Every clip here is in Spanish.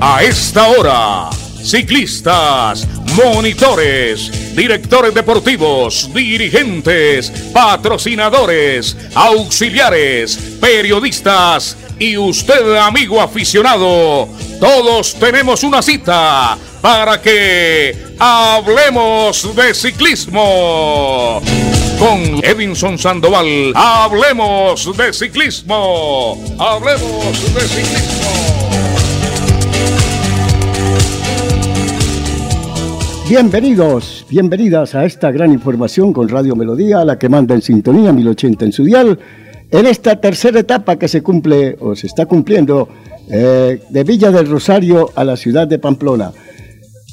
A esta hora, ciclistas, monitores, directores deportivos, dirigentes, patrocinadores, auxiliares, periodistas y usted, amigo aficionado, todos tenemos una cita para que hablemos de ciclismo. Con Edinson Sandoval, hablemos de ciclismo. Hablemos de ciclismo. Bienvenidos, bienvenidas a esta gran información con Radio Melodía, la que manda en sintonía 1080 en su dial, en esta tercera etapa que se cumple o se está cumpliendo eh, de Villa del Rosario a la ciudad de Pamplona.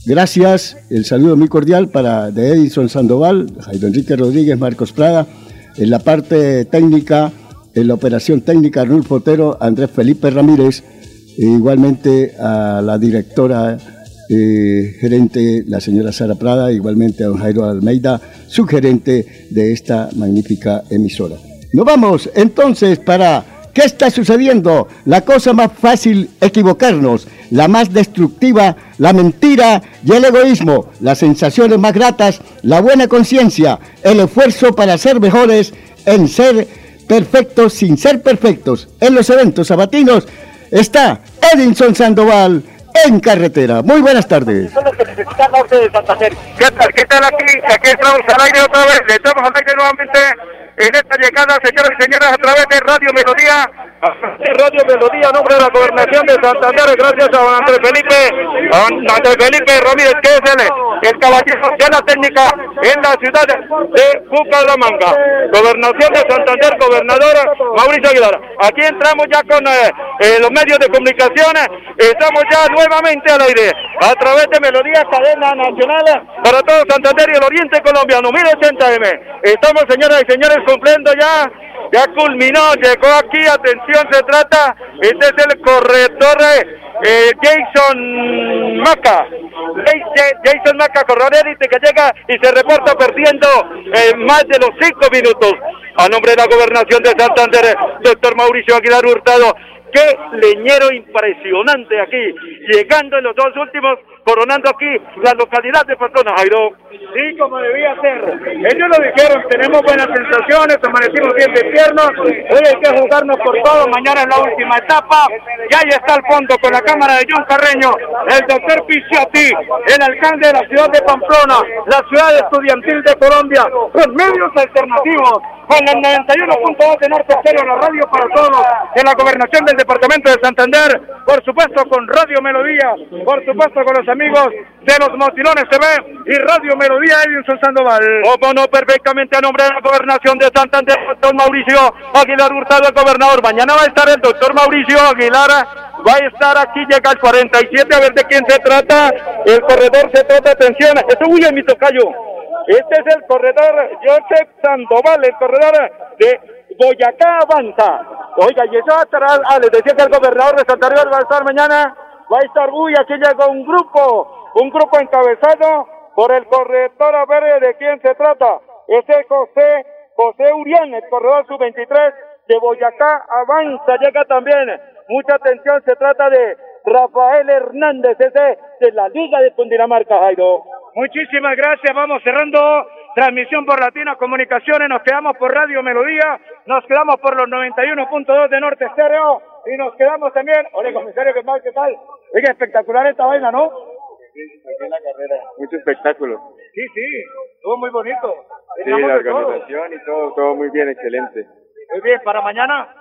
Gracias, el saludo muy cordial para de Edison Sandoval, Jairo Enrique Rodríguez, Marcos Prada, en la parte técnica, en la operación técnica, Arnulfo Otero, Andrés Felipe Ramírez, e igualmente a la directora eh, gerente, la señora Sara Prada, igualmente a don Jairo Almeida, su gerente de esta magnífica emisora. Nos vamos entonces para ¿qué está sucediendo? La cosa más fácil, equivocarnos, la más destructiva, la mentira y el egoísmo, las sensaciones más gratas, la buena conciencia, el esfuerzo para ser mejores, en ser perfectos sin ser perfectos. En los eventos sabatinos está Edinson Sandoval en carretera. Muy buenas tardes. ¿Qué tal? ¿Qué tal aquí? Aquí estamos al aire otra vez. Le estamos al aire nuevamente en esta llegada, señoras y señores, a través de Radio Melodía. Radio Melodía, nombre de la gobernación de Santander, gracias a don Andrés Felipe, Andrés Felipe Ramírez, que es el, el caballero de la técnica en la ciudad de Bucaramanga. Gobernación de Santander, gobernadora Mauricio Aguilar. Aquí entramos ya con eh, eh, los medios de comunicación, estamos ya nuevamente al aire, a través de Melodía Cadena Nacional para todo Santander y el Oriente Colombiano, 1080M. Estamos, señoras y señores, cumpliendo ya ya culminó, llegó aquí, atención, se trata, este es el corredor eh, Jason Maca, Jason Maca, corredor élite que llega y se reporta perdiendo eh, más de los cinco minutos. A nombre de la gobernación de Santander, doctor Mauricio Aguilar Hurtado, qué leñero impresionante aquí, llegando en los dos últimos coronando aquí la localidad de Pamplona, Jairo. Sí, como debía ser. Ellos lo dijeron, tenemos buenas sensaciones, amanecimos bien de piernas, hoy hay que jugarnos por todo, mañana es la última etapa, y ahí está al fondo con la cámara de John Carreño, el doctor Pichiati, el alcalde de la ciudad de Pamplona, la ciudad estudiantil de Colombia, los medios alternativos, con el 91.2 de Norte Estéreo, la radio para todos, en la gobernación del departamento de Santander, por supuesto con Radio Melodía, por supuesto con los amigos de los Motilones TV y Radio Melodía Edinson Sandoval. Como no, perfectamente a nombre de la gobernación de Santander, doctor Mauricio Aguilar Hurtado, el gobernador. Mañana va a estar el doctor Mauricio Aguilar, va a estar aquí, llega al 47, a ver de quién se trata. El corredor se trata, atención, esto huye mi tocayo. Este es el corredor Joseph Sandoval, el corredor de Boyacá Avanza. Oiga, y eso atrás, ah, les decía que el gobernador de Santander va a estar mañana va a estar uy, aquí llega un grupo, un grupo encabezado por el corredor a ver de quién se trata. Ese es José, José Urián, el corredor sub-23 de Boyacá, avanza, llega también. Mucha atención, se trata de Rafael Hernández, ese de la Liga de Cundinamarca, Jairo. Muchísimas gracias, vamos cerrando transmisión por Latina Comunicaciones, nos quedamos por Radio Melodía, nos quedamos por los 91.2 de Norte Estéreo y nos quedamos también, hola comisario, ¿qué tal? ¿Qué tal? Oiga, espectacular esta vaina, ¿no? Sí, aquí la carrera, mucho espectáculo. Sí, sí, todo muy bonito. Sí, la organización y todo, todo muy bien, excelente. Muy bien, ¿para mañana?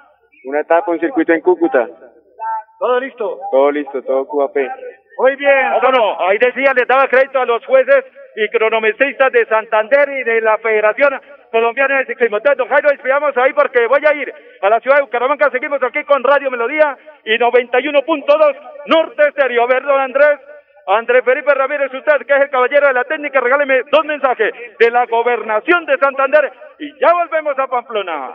Una etapa, un circuito en Cúcuta. ¿Todo listo? Todo listo, todo QAP. Muy bien. Bueno, ahí decía, le daba crédito a los jueces y cronometristas de Santander y de la Federación Colombiana de Ciclismo. Entonces, don Jairo, despidamos ahí porque voy a ir a la ciudad de Bucaramanga. Seguimos aquí con Radio Melodía y 91.2 Norte Estéreo. A ver, don Andrés. Andrés Felipe Ramírez, usted que es el caballero de la técnica, regáleme dos mensajes de la gobernación de Santander y ya volvemos a Pamplona.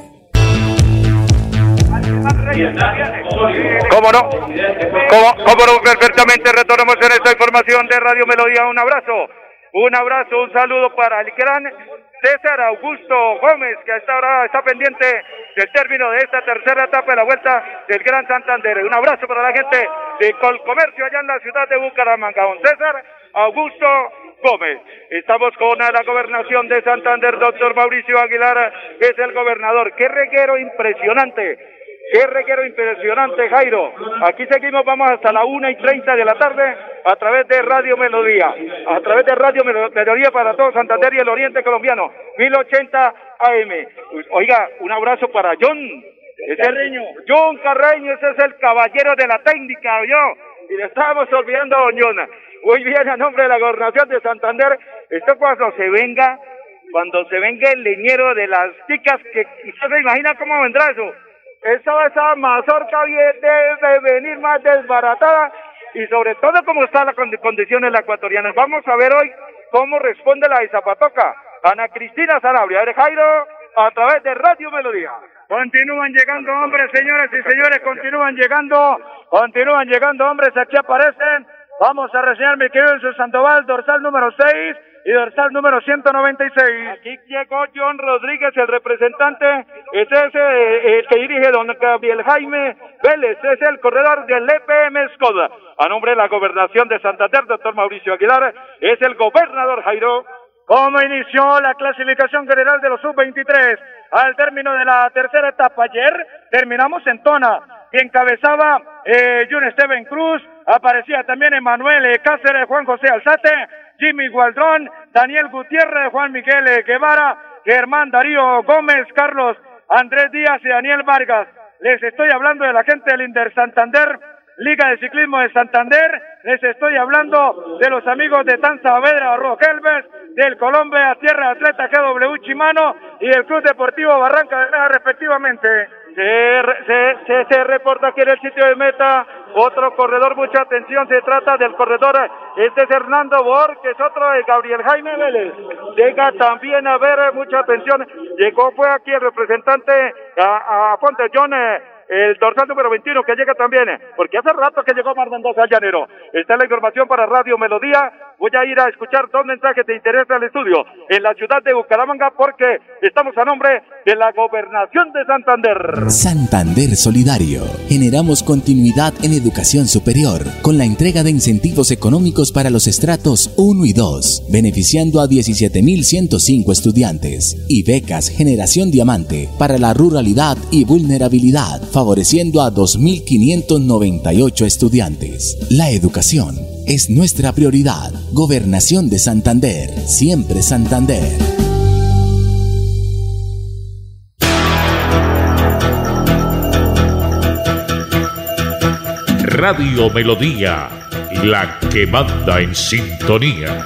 ¿Cómo no? ¿Cómo, cómo no? Perfectamente retornamos en esta información de Radio Melodía. Un abrazo, un abrazo, un saludo para el gran César Augusto Gómez, que hasta ahora está pendiente del término de esta tercera etapa de la vuelta del Gran Santander. Un abrazo para la gente de Colcomercio allá en la ciudad de Bucaramanga. Don César Augusto Gómez. Estamos con la gobernación de Santander, doctor Mauricio Aguilar, es el gobernador. Qué reguero impresionante. Qué reguero impresionante, Jairo. Aquí seguimos, vamos hasta la una y treinta de la tarde a través de Radio Melodía. A través de Radio Melodía para todo Santander y el Oriente Colombiano. 1080 AM. Oiga, un abrazo para John. Carreño. John Carreño, ese es el caballero de la técnica, yo. Y le estábamos olvidando a Doñona. Muy bien, a nombre de la gobernación de Santander, esto cuando se venga, cuando se venga el leñero de las chicas, que usted se imagina cómo vendrá eso. Esa, esa mazorca debe venir más desbaratada y sobre todo cómo está la condición de la ecuatoriana. Vamos a ver hoy cómo responde la de Zapatoca. Ana Cristina Sarabria. Ver, Jairo, a través de Radio Melodía. Continúan llegando hombres, señores y señores, continúan llegando, continúan llegando hombres, aquí aparecen. Vamos a reseñar mi querido Sandoval, dorsal número 6 y dorsal número 196. Aquí llegó John Rodríguez, el representante. Este es eh, el que dirige don Gabriel Jaime Vélez. Es el corredor del EPM Skoda. A nombre de la gobernación de Santander, doctor Mauricio Aguilar, es el gobernador Jairo. ¿Cómo inició la clasificación general de los sub-23? Al término de la tercera etapa ayer, terminamos en Tona, que encabezaba eh, Jun Steven Cruz, aparecía también Emanuel Cáceres, Juan José Alzate, Jimmy Gualdrón, Daniel Gutiérrez, Juan Miguel Guevara, Germán Darío Gómez, Carlos Andrés Díaz y Daniel Vargas. Les estoy hablando de la gente del Inter Santander, Liga de Ciclismo de Santander. Les estoy hablando de los amigos de Tan Saavedra, Rogelves, del Colombia Tierra Atleta GW Chimano y el Club Deportivo Barranca de Meta respectivamente. Se, se, se, reporta aquí en el sitio de meta otro corredor, mucha atención, se trata del corredor, este es Hernando es otro de Gabriel Jaime Vélez. Llega también a ver, mucha atención, llegó, fue aquí el representante a, a Fonte John eh, el dorsal número 21 que llega también, porque hace rato que llegó Mar Mendoza llanero. Está la información para Radio Melodía. Voy a ir a escuchar dos mensajes de interés al estudio en la ciudad de Bucaramanga porque estamos a nombre de la gobernación de Santander. Santander Solidario. Generamos continuidad en educación superior con la entrega de incentivos económicos para los estratos 1 y 2, beneficiando a 17.105 estudiantes y becas Generación Diamante para la ruralidad y vulnerabilidad favoreciendo a 2.598 estudiantes. La educación es nuestra prioridad. Gobernación de Santander, siempre Santander. Radio Melodía, la que manda en sintonía.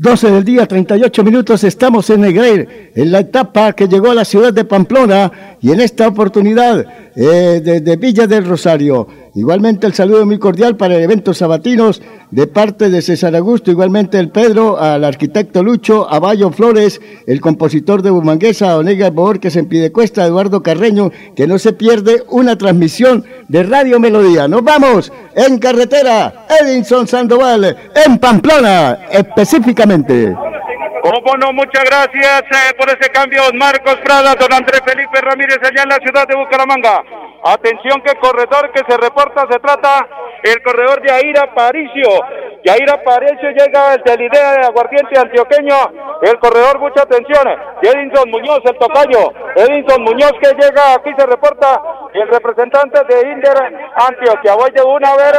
12 del día, 38 minutos, estamos en Negreir, en la etapa que llegó a la ciudad de Pamplona y en esta oportunidad eh, de Villa del Rosario. Igualmente el saludo muy cordial para el evento sabatinos de parte de César Augusto, igualmente el Pedro, al arquitecto Lucho, a Bayo Flores, el compositor de Bumanguesa, Onega Borges en Pidecuesta, Eduardo Carreño, que no se pierde una transmisión de Radio Melodía. Nos vamos en carretera, Edinson Sandoval, en Pamplona, específicamente. Como no, muchas gracias eh, por ese cambio, Marcos Prada, don Andrés Felipe Ramírez, allá en la ciudad de Bucaramanga. Atención que corredor que se reporta se trata el corredor de Aira Paricio. Yaira Aparicio llega el del idea de aguardiente antioqueño. El corredor, mucha atención. Edinson Muñoz, el tocayo. Edinson Muñoz que llega, aquí se reporta el representante de Inder Antioquia. Voy de una a ver.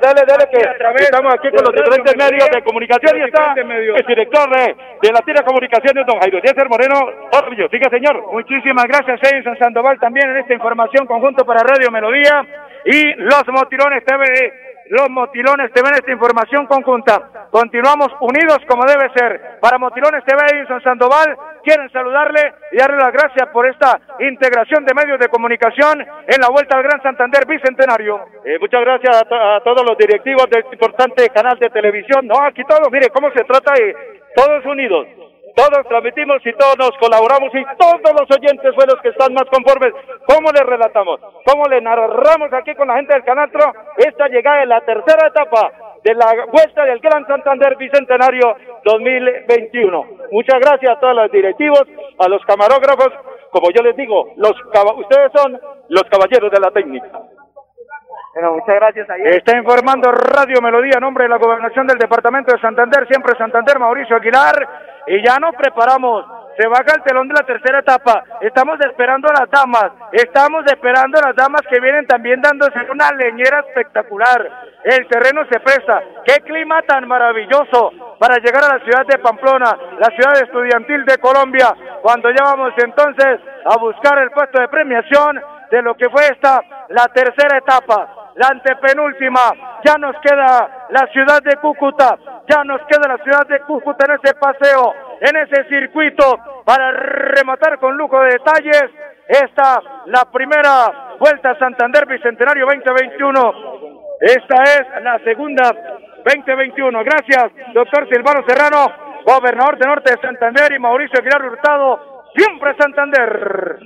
Dele, dele, que estamos aquí con los diferentes medios de comunicación y está el director de, la tira comunicaciones, don Jairo Díaz Moreno Orbillo. Siga, señor. Muchísimas gracias, Edison Sandoval, también en esta información conjunto para Radio Melodía y los Motilones TV los Motilones TV en esta información conjunta. Continuamos unidos como debe ser. Para Motilones TV, Edison Sandoval, quieren saludarle y darle las gracias por esta integración de medios de comunicación en la Vuelta al Gran Santander Bicentenario. Eh, muchas gracias a, todos los directivos de este importante canal de televisión. No, aquí todos, mire cómo se trata y todos unidos todos transmitimos y todos nos colaboramos y todos los oyentes fueron los que están más conformes. ¿Cómo le relatamos? ¿Cómo le narramos aquí con la gente del Canatro esta llegada de la tercera etapa de la vuelta del Gran Santander Bicentenario 2021? Muchas gracias a todos los directivos, a los camarógrafos, como yo les digo, los ustedes son los caballeros de la técnica. Bueno, muchas gracias. Está informando Radio Melodía, nombre de la Gobernación del Departamento de Santander, siempre Santander, Mauricio Aguilar y ya nos preparamos. Se baja el telón de la tercera etapa. Estamos esperando a las damas. Estamos esperando a las damas que vienen también dándose una leñera espectacular. El terreno se presta. Qué clima tan maravilloso para llegar a la ciudad de Pamplona, la ciudad estudiantil de Colombia, cuando ya vamos entonces a buscar el puesto de premiación de lo que fue esta, la tercera etapa, la antepenúltima. Ya nos queda la ciudad de Cúcuta, ya nos queda la ciudad de Cúcuta en ese paseo, en ese circuito, para rematar con lujo de detalles esta, la primera Vuelta Santander Bicentenario 2021. Esta es la segunda 2021. Gracias, doctor Silvano Serrano, gobernador de Norte de Santander y Mauricio Aguilar Hurtado, siempre Santander.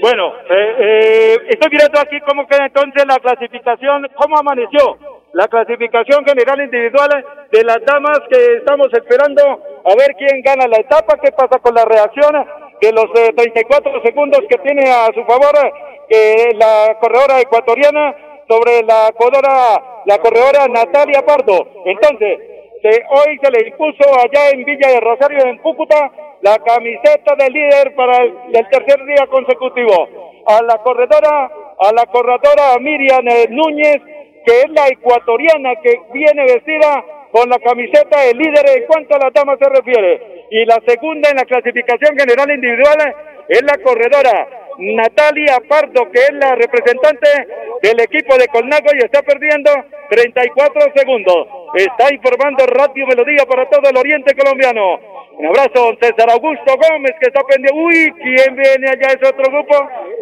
Bueno, eh, eh, estoy viendo aquí cómo queda entonces la clasificación, cómo amaneció la clasificación general individual de las damas que estamos esperando a ver quién gana la etapa, qué pasa con la reacción de los 34 segundos que tiene a su favor eh, la corredora ecuatoriana sobre la corredora, la corredora Natalia Pardo. Entonces, hoy se le impuso allá en Villa de Rosario, en Cúcuta, la camiseta de líder para el, tercer día consecutivo. A la corredora, a la corredora Miriam Núñez, que es la ecuatoriana que viene vestida con la camiseta de líder en cuanto a la dama se refiere. Y la segunda en la clasificación general individual es la corredora Natalia Pardo, que es la representante del equipo de Colnago y está perdiendo 34 segundos. Está informando Radio Melodía para todo el oriente colombiano. Un abrazo, César Augusto Gómez, que está pendiente. Uy, ¿quién viene allá? ¿Es otro grupo?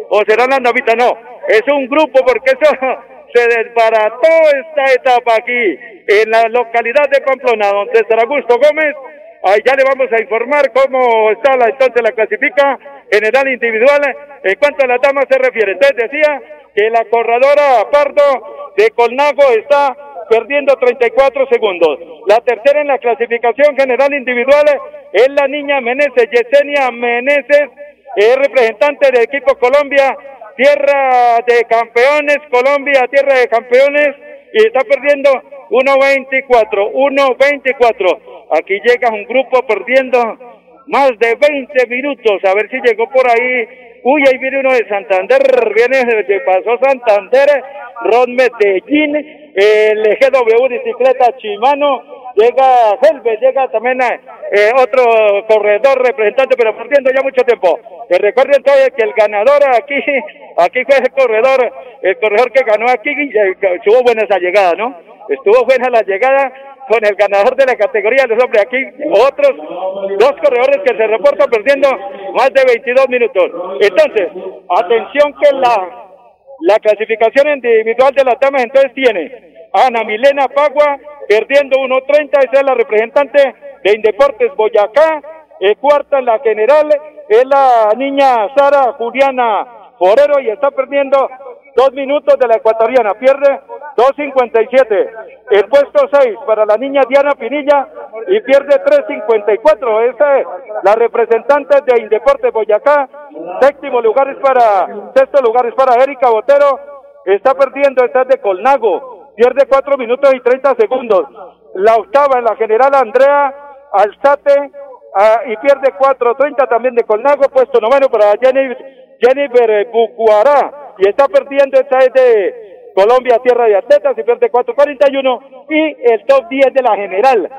¿O será la novita? No, es un grupo porque eso se desbarató esta etapa aquí en la localidad de Pamplona, don César Augusto Gómez. Ahí ya le vamos a informar cómo está la, entonces la clasifica general individual en cuanto a la dama se refiere. Entonces decía que la corredora Pardo de Colnago está perdiendo 34 segundos. La tercera en la clasificación general individual es la niña Meneses, Yesenia Meneses, es representante del equipo Colombia, tierra de campeones, Colombia, tierra de campeones, y está perdiendo 1.24, 1.24. Aquí llega un grupo perdiendo más de 20 minutos, a ver si llegó por ahí. Uy, ahí viene uno de Santander, viene de pasó Santander, Ron Medellín, el GW Bicicleta Chimano, llega Helves, llega también eh, otro corredor representante, pero perdiendo ya mucho tiempo. Que recuerden entonces que el ganador aquí, aquí fue el corredor, el corredor que ganó aquí, estuvo buena esa llegada, ¿no? Estuvo buena la llegada con el ganador de la categoría de los hombres. Aquí otros dos corredores que se reportan perdiendo más de 22 minutos. Entonces, atención que la, la clasificación individual de las damas entonces tiene Ana Milena Pagua perdiendo 1.30, esa es la representante de Indeportes Boyacá. Eh, cuarta en la general es la niña Sara Juliana Forero y está perdiendo dos minutos de la ecuatoriana. Pierde 2.57. El puesto 6 para la niña Diana Pinilla y pierde 3.54. Esa es la representante de Indeporte Boyacá. Séptimo lugar es para, sexto lugar es para Erika Botero. Está perdiendo, esta es de Colnago. Pierde 4 minutos y 30 segundos. La octava en la general Andrea Alzate ah, y pierde 4.30 también de Colnago. Puesto noveno para Jenny, Jennifer Bucuará. Y está perdiendo, esta es de Colombia, tierra de atletas, y pierde 4.41 y el top 10 de la general.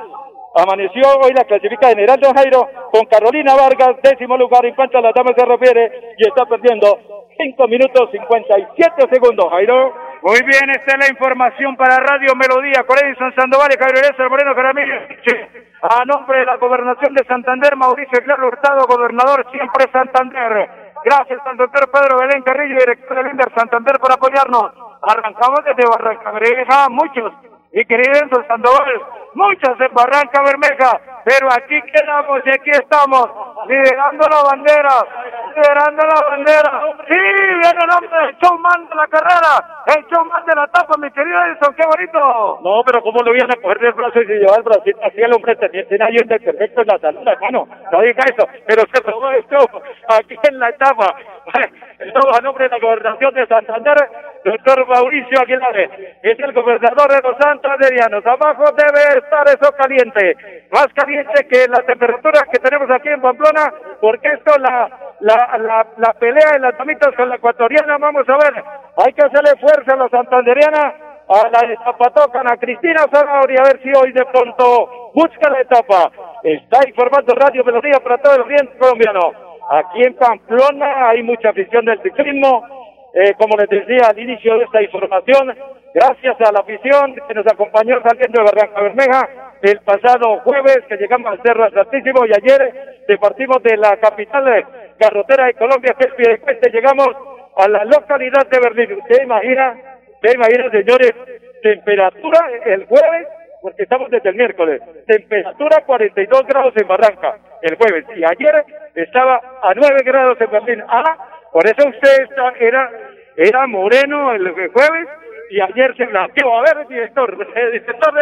Amaneció hoy la clasifica general de Jairo con Carolina Vargas, décimo lugar en cuanto a las damas se refiere, y está perdiendo 5 minutos 57 segundos, Jairo. Muy bien, esta es la información para Radio Melodía, con Edison Sandoval y Javier Eliezer Moreno Jaramillo. A nombre de la Gobernación de Santander, Mauricio Claro Hurtado, gobernador siempre Santander. Gracias al doctor Pedro Belén Carrillo, director del Inder Santander, por apoyarnos. Arrancamos desde Barranca Bermeja, muchos, y queridos Sandoval, muchos en Barranca Bermeja, pero aquí quedamos y aquí estamos, liderando la bandera, liderando la bandera. Sí, viene el hombre, el showman de la carrera, el showman de la etapa, mi querido Edison, qué bonito. No, pero ¿cómo lo iban a coger del brazo y llevar el bracito así el hombre tenía, tenía ahí un perfecto en la salud, hermano? No diga eso, pero se robó esto aquí en la etapa. a nombre de la gobernación de Santander, doctor Mauricio Aguilar, es el gobernador de los santanderianos. Abajo debe estar eso caliente, más caliente que las temperaturas que tenemos aquí en Pamplona, porque esto la, la, la, la pelea de las damitas con la ecuatoriana, vamos a ver, hay que hacerle fuerza a la santanderiana, a la de Zapatocan, a Cristina Zanabria, a ver si hoy de pronto busca la etapa. Está informando Radio Melodía para todo el oriente colombiano. Aquí en Pamplona hay mucha afición del ciclismo. Eh, como les decía al inicio de esta información, gracias a la afición que nos acompañó saliendo de Barranca Bermeja el pasado jueves que llegamos al Cerro Altísimo y ayer partimos de la capital carrotera de Colombia, que es Piedecueste, llegamos a la localidad de Berlín. ¿Usted imagina, usted imagina, señores, temperatura el jueves porque estamos desde el miércoles. Temperatura 42 grados en Barranca el jueves y ayer estaba a 9 grados en Berlín. Ah, por eso usted era, era moreno el jueves y ayer se blanqueó. A ver, director, director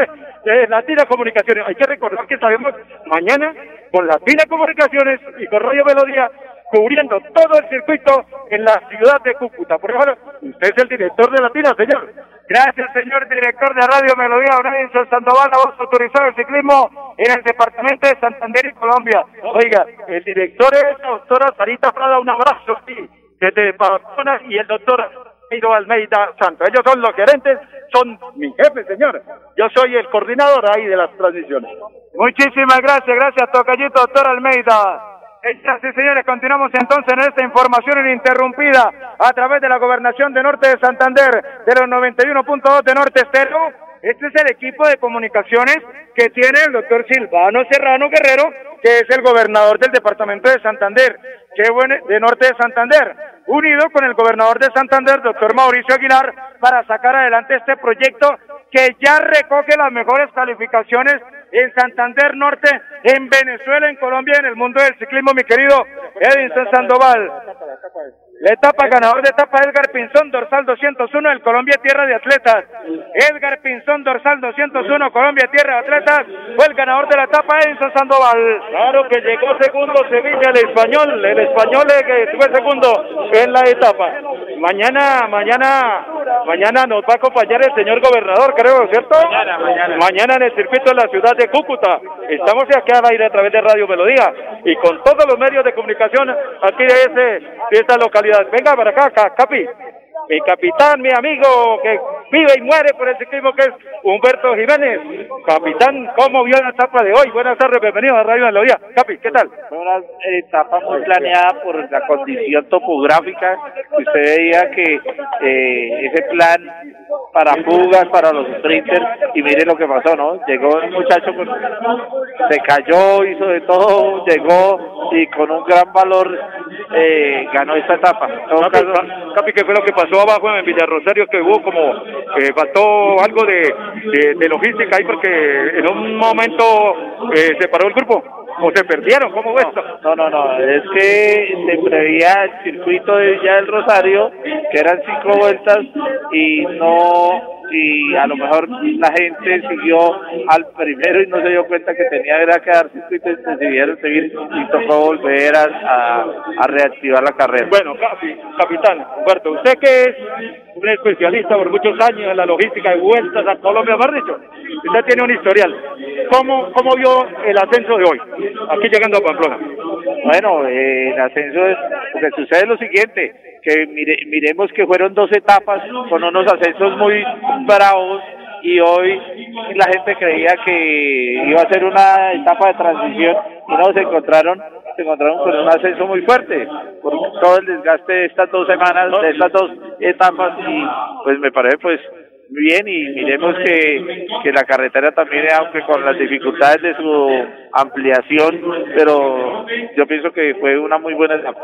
de, Latina Comunicaciones, hay que recordar que sabemos mañana con Latina Comunicaciones y con Radio Melodía cubriendo todo el circuito en la ciudad de Cúcuta. Por ejemplo, usted es el director de Latina, señor. Gracias, señor director de Radio Melodía, Aurelio Sandoval, la voz autorizada del ciclismo en el departamento de Santander y Colombia. Oiga, el director es la doctora Sarita Prada, un abrazo, sí, desde Pamplona, y el doctor Almeida Santo. Ellos son los gerentes, son mi jefe, señor. Yo soy el coordinador ahí de las transmisiones. Muchísimas gracias, gracias, Tocayito, doctor Almeida. Sí, señores, continuamos entonces en esta información ininterrumpida a través de la gobernación de Norte de Santander, de los 91.2 de Norte Estero. Este es el equipo de comunicaciones que tiene el doctor Silvano Serrano Guerrero, que es el gobernador del departamento de Santander, que bueno, de Norte de Santander, unido con el gobernador de Santander, doctor Mauricio Aguilar, para sacar adelante este proyecto que ya recoge las mejores calificaciones en Santander Norte, en Venezuela, en Colombia, en el mundo del ciclismo, mi querido Edinson Sandoval. La etapa ganador de etapa Edgar Pinzón, dorsal 201, el Colombia Tierra de Atletas. Edgar Pinzón, dorsal 201, Colombia Tierra de Atletas, fue el ganador de la etapa Edinson Sandoval. Claro que llegó segundo Sevilla, el español, el español que fue segundo en la etapa. Mañana, mañana, mañana nos va a acompañar el señor gobernador, creo, ¿cierto? Mañana, mañana. Mañana en el circuito de la ciudad de Cúcuta. Estamos aquí al aire a través de Radio Melodía y con todos los medios de comunicación aquí de, ese, de esta localidad Venga para acá, Capi. Mi capitán, mi amigo, que vive y muere por el ciclismo, que es Humberto Jiménez. Capitán, ¿cómo vio la etapa de hoy? Buenas tardes, bienvenido a Radio Melodía. Capi, ¿qué tal? Una etapa muy planeada por la condición topográfica. Usted veía que eh, ese plan para fugas, para los sprinters, y mire lo que pasó, ¿no? Llegó el muchacho, se cayó, hizo de todo, llegó y con un gran valor eh, ganó esta etapa. Capi, ¿qué fue lo que pasó abajo en Villarrosario? Que hubo como, que faltó algo de, logística ahí porque en un momento eh, se paró el grupo. ¿O se perdieron? ¿Cómo fue esto? No, no, no, es que se preveía el circuito de Villa del Rosario, que eran cinco vueltas, y no y a lo mejor la gente siguió al primero y no se dio cuenta que tenía era que darse y decidieron seguir y tocó volver a, a, reactivar la carrera. Bueno, capitán Humberto, usted que es un especialista por muchos años en la logística de vueltas a Colombia, más dicho, usted tiene un historial. ¿Cómo, cómo vio el ascenso de hoy, aquí llegando a Pamplona? Bueno, eh, el ascenso es, sucede lo siguiente, que mire, miremos que fueron dos etapas con unos ascensos muy bravos y hoy la gente creía que iba a ser una etapa de transición y no se encontraron se encontraron con un ascenso muy fuerte por todo el desgaste de estas dos semanas de estas dos etapas y pues me parece pues bien y miremos que, que la carretera también, aunque con las dificultades de su ampliación, pero yo pienso que fue una muy buena etapa.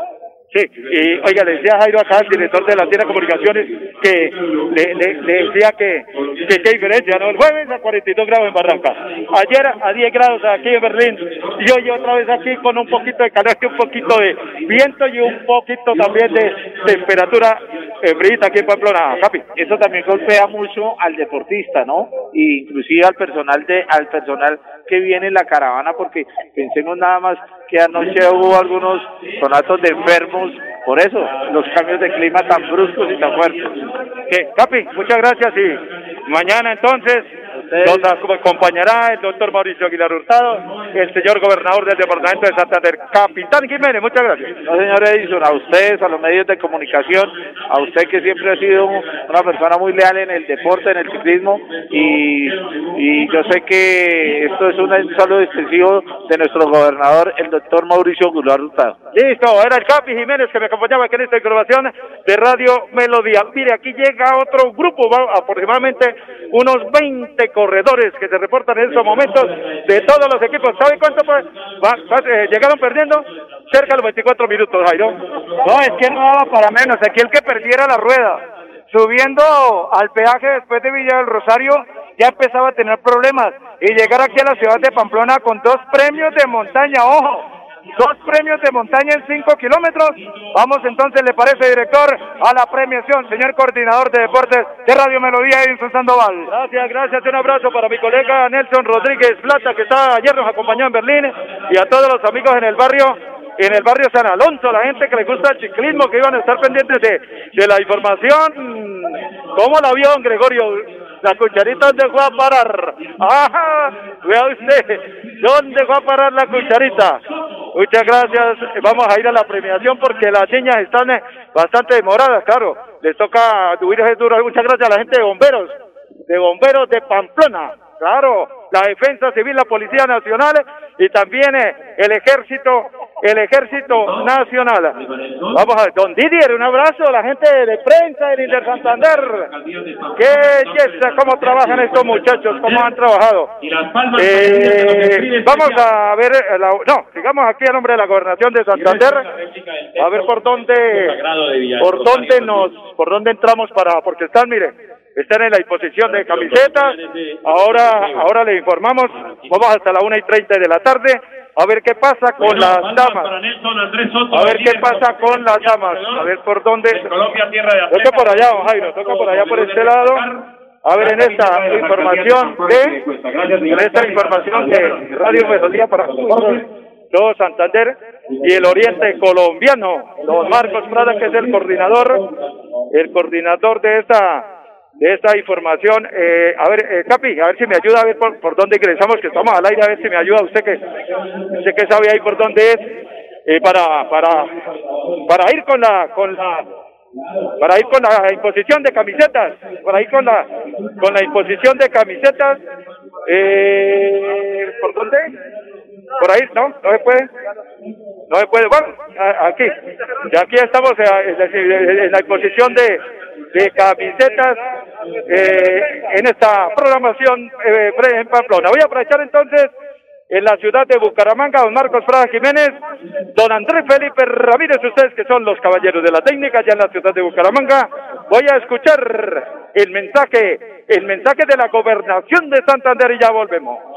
Sí, y oiga, le decía Jairo acá, el director de la tienda comunicaciones, que le, decía que, qué diferencia, ¿no? El jueves a 42 grados en Barranca, ayer a 10 grados aquí en Berlín, y hoy otra vez aquí con un poquito de calor, un poquito de viento y un poquito también de temperatura eh, brita aquí en Pamplona, Capi. Eso también golpea mucho al deportista, ¿no? Y inclusive al personal de, al personal que viene en la caravana, porque pensemos nada más que anoche hubo algunos sonatos de enfermos, por eso, los cambios de clima tan bruscos y tan fuertes. Capi, muchas gracias y mañana entonces nos acompañará el doctor Mauricio Aguilar Hurtado, el señor gobernador del departamento de Santander, Capitán Jiménez, muchas gracias. No, señor Edison, a ustedes, a los medios de comunicación, a usted que siempre ha sido una persona muy leal en el deporte, en el ciclismo, y, y yo sé que esto es un saludo extensivo de nuestro gobernador, el doctor Mauricio Aguilar Hurtado. Listo, era el Capi Jiménez que me acompañaba aquí en esta información de Radio Melodía. Mire, aquí llega otro grupo, aproximadamente unos 20 corredores que se reportan en estos momentos de todos los equipos. ¿Sabe cuánto pues, eh, llegaron perdiendo? Cerca de los 24 minutos, Jairo. No, es que no daba para menos. Aquí el que perdiera la rueda, subiendo al peaje después de Villa del Rosario, ya empezaba a tener problemas. Y llegar aquí a la ciudad de Pamplona con dos premios de montaña, ojo dos premios de montaña en cinco kilómetros. Vamos entonces, ¿le parece, director, a la premiación, señor coordinador de deportes de Radio Melodía, Edison Sandoval? Gracias, gracias. Un abrazo para mi colega Nelson Rodríguez Plata, que está ayer nos acompañó en Berlín, y a todos los amigos en el barrio en el barrio San Alonso, la gente que le gusta el ciclismo, que iban a estar pendientes de, de la información. ¿Cómo la vio don Gregorio? La cucharita, ¿dónde fue a parar? ¡Ajá! Vea usted, ¿dónde va a parar la cucharita? Muchas gracias. Vamos a ir a la premiación porque las niñas están eh, bastante demoradas, claro. Les toca subir ese duro. Muchas gracias a la gente de bomberos, de bomberos de Pamplona. Claro, la Defensa Civil, la Policía Nacional y también eh, el Ejército el Ejército Nacional. Vamos a ver, don Didier, un abrazo a la gente de prensa del Inter Santander. Qué belleza, cómo trabajan estos muchachos, cómo han trabajado. Eh, vamos a ver, eh, no, sigamos aquí a nombre de la Gobernación de Santander, a ver por dónde, por dónde nos, por dónde entramos para, porque están, mire, están en la disposición de camisetas. Ahora, ahora le informamos, vamos hasta la una y treinta de la tarde a ver qué pasa con las damas. A ver qué pasa con las damas. A ver por dónde. Toca por allá, Jairo. Toca por allá por este lado. A ver, en esta información de, en esta información de Radio Melodía para todo Santander y el Oriente colombiano, don Marcos Prada, que es el coordinador, el coordinador de esta de esta información. Eh, a ver, eh, Capi, a ver si me ayuda a ver por, por dónde ingresamos, que estamos al aire, a ver si me ayuda usted que usted que sabe ahí por dónde es, eh, para, para, para ir con la, con la, para ir con la imposición de camisetas, para ir con la, con la imposición de camisetas, eh, ¿por dónde? Por ahí, ¿no? ¿No se puede? No se puede. Bueno, aquí, aquí estamos eh, en la imposición de, de camisetas eh, en esta programación eh, en Pamplona. Voy a aprovechar entonces en la ciudad de Bucaramanga, don Marcos Prada Jiménez, don Andrés Felipe Ramírez, ustedes que son los caballeros de la técnica, ya en la ciudad de Bucaramanga. Voy a escuchar el mensaje, el mensaje de la gobernación de Santander y ya volvemos.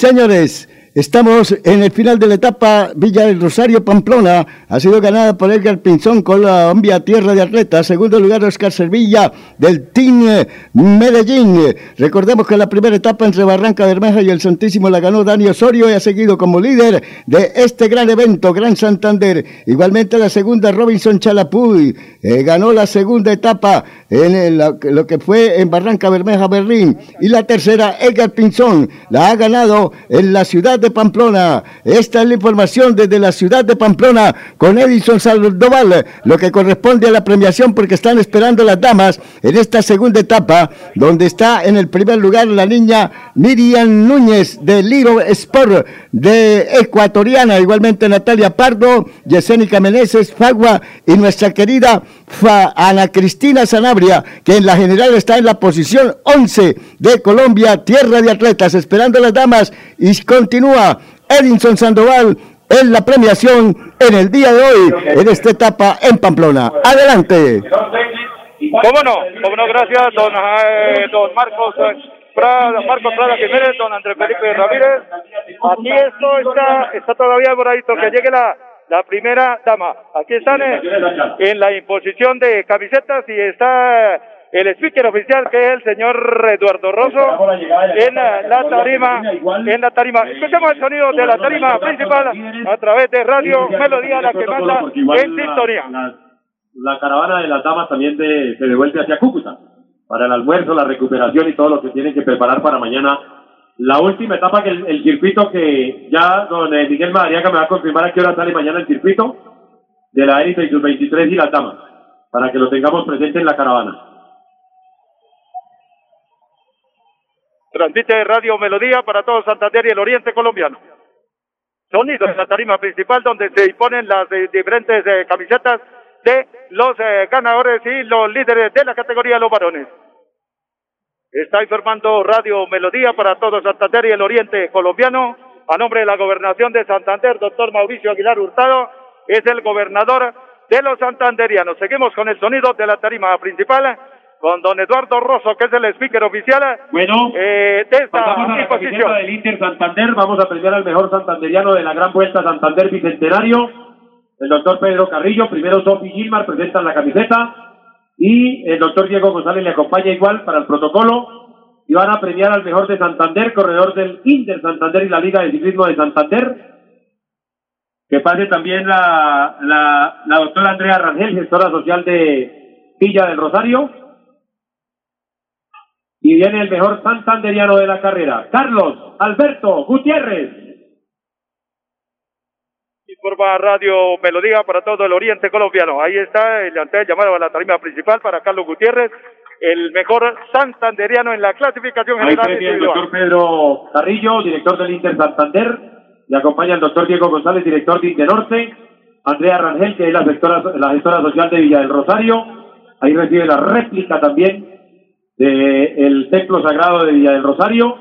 Señores. Estamos en el final de la etapa Villa del Rosario Pamplona. Ha sido ganada por Edgar Pinzón, Colombia, Tierra de Atletas. Segundo lugar, Oscar Servilla del Team eh, Medellín. Recordemos que la primera etapa entre Barranca Bermeja y el Santísimo la ganó Dani Osorio y ha seguido como líder de este gran evento, Gran Santander. Igualmente la segunda, Robinson Chalapuy. eh, ganó la segunda etapa en lo que fue en Barranca Bermeja, Berlín. Y la tercera, Edgar Pinzón. La ha ganado en la ciudad de Pamplona. Esta es la información desde la ciudad de Pamplona con Edison Saldoval, lo que corresponde a la premiación porque están esperando las damas en esta segunda etapa, donde está en el primer lugar la niña Miriam Núñez de Liro Sport de Ecuatoriana, igualmente Natalia Pardo, Yesénica Meneses, Fagua y nuestra querida Ana Cristina Sanabria, que en la general está en la posición 11 de Colombia, tierra de atletas, esperando las damas y continúa Edinson Sandoval en la premiación en el día de hoy, en esta etapa en Pamplona. Adelante. ¿Cómo no? ¿Cómo no? Gracias, don, eh, don Marcos eh, Prada, Marcos Prada Jiménez, don Andrés Felipe Ramírez. Aquí esto está, está todavía moradito, que llegue la, la primera dama. Aquí están eh, en la imposición de camisetas y está el speaker oficial que es el señor Eduardo Rosso en eh, la tarima, en la tarima. Escuchemos el sonido de la tarima principal a través de Radio Melodía, la que manda en sintonía. La, la caravana de las damas también de- se devuelve hacia Cúcuta para el almuerzo, la recuperación y todo lo que tienen que preparar para mañana. La última etapa, que el, el circuito que ya don eh, Miguel Madariaga me va a confirmar a qué hora sale mañana el circuito de la élite y sus 23 y las damas, para que lo tengamos presente en la caravana. Transmite Radio Melodía para todo Santander y el Oriente colombiano. Sonido de la tarima principal donde se imponen las eh, diferentes eh, camisetas de los eh, ganadores y los líderes de la categoría de los varones. Está informando Radio Melodía para todo Santander y el Oriente colombiano. A nombre de la Gobernación de Santander, doctor Mauricio Aguilar Hurtado, es el gobernador de los santanderianos. Seguimos con el sonido de la tarima principal, con don Eduardo Rosso, que es el speaker oficial Bueno, eh, de esta pasamos a la camiseta imposición. del Inter Santander. Vamos a premiar al mejor santanderiano de la Gran Vuelta Santander Bicentenario. El doctor Pedro Carrillo, primero Sofi Gilmar presentan la camiseta y el doctor Diego González le acompaña igual para el protocolo y van a premiar al mejor de Santander, corredor del Inter Santander y la Liga de Ciclismo de Santander. Que pase también la, la, la doctora Andrea Rangel, gestora social de Villa del Rosario. Y viene el mejor santanderiano de la carrera, Carlos Alberto Gutiérrez. Informa Radio Melodía para todo el Oriente colombiano. Ahí está el antes llamado a la tarima principal para Carlos Gutiérrez, el mejor santanderiano en la clasificación Ahí general premia el doctor Pedro Carrillo, director del Inter Santander. Le acompaña el doctor Diego González, director de Internorte. Andrea Rangel, que es la, gestora, la gestora social de Villa del Rosario. Ahí recibe la réplica también del Templo Sagrado de Villa del Rosario.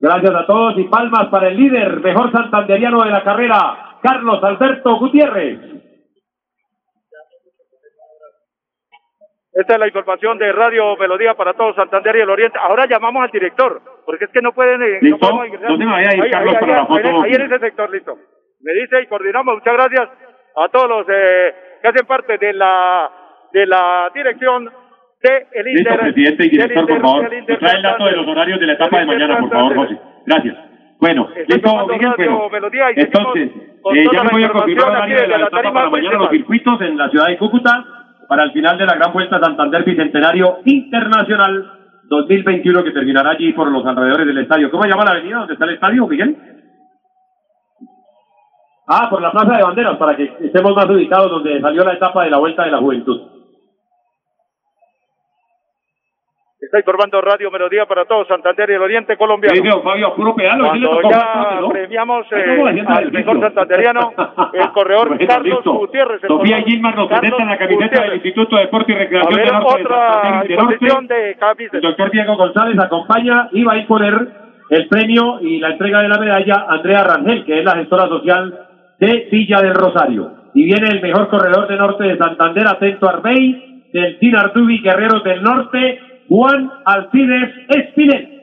Gracias a todos y palmas para el líder, mejor santanderiano de la carrera, Carlos Alberto Gutiérrez. Esta es la información de Radio Melodía para todo Santander y el Oriente. Ahora llamamos al director, porque es que no pueden... eh, no ¿Listo? ingresar. ¿Dónde me vaya a ir, Ahí, Carlos, ahí, para la foto? ahí, ahí en ese sector, listo. Me dice y coordinamos. Muchas gracias a todos los eh, que hacen parte de la de la dirección de el Listo, presidente y director, por favor. Nos trae el dato de los horarios de la etapa de mañana, por favor. José. Gracias. Bueno, listo, Miguel, bueno. Entonces, eh, ya le voy a confirmar información horario de la etapa para mañana, los circuitos en la ciudad de Cúcuta, para el final de la Gran Vuelta Santander Bicentenario Internacional 2021, que terminará allí por los alrededores del estadio. ¿Cómo se llama la avenida donde está el estadio, Miguel? Ah, por la Plaza de Banderas, para que estemos más ubicados donde salió la etapa de la Vuelta de la Juventud. Está informando Radio Melodía para todo Santander y el Oriente colombiano. Sí, Fabio, puro pedalo. ¿quién le Cuando ya bastante, no? premiamos eh, ¿cómo la sienta al del mejor santanderiano, el corredor Bueno, Carlos listo. Gutiérrez. el Sofía Gilmar nos presenta la camiseta del Gutiérrez. Instituto de Deporte y Recreación ver, de Norte otra de Norte. de camisas. El doctor Diego González acompaña y va a imponer el premio y la entrega de la medalla a Andrea Rangel, que es la gestora social de Villa del Rosario. Y viene el mejor corredor de norte de Santander, atento Arbey, del Artubi Guerreros del Norte, Juan Alcides Espinel.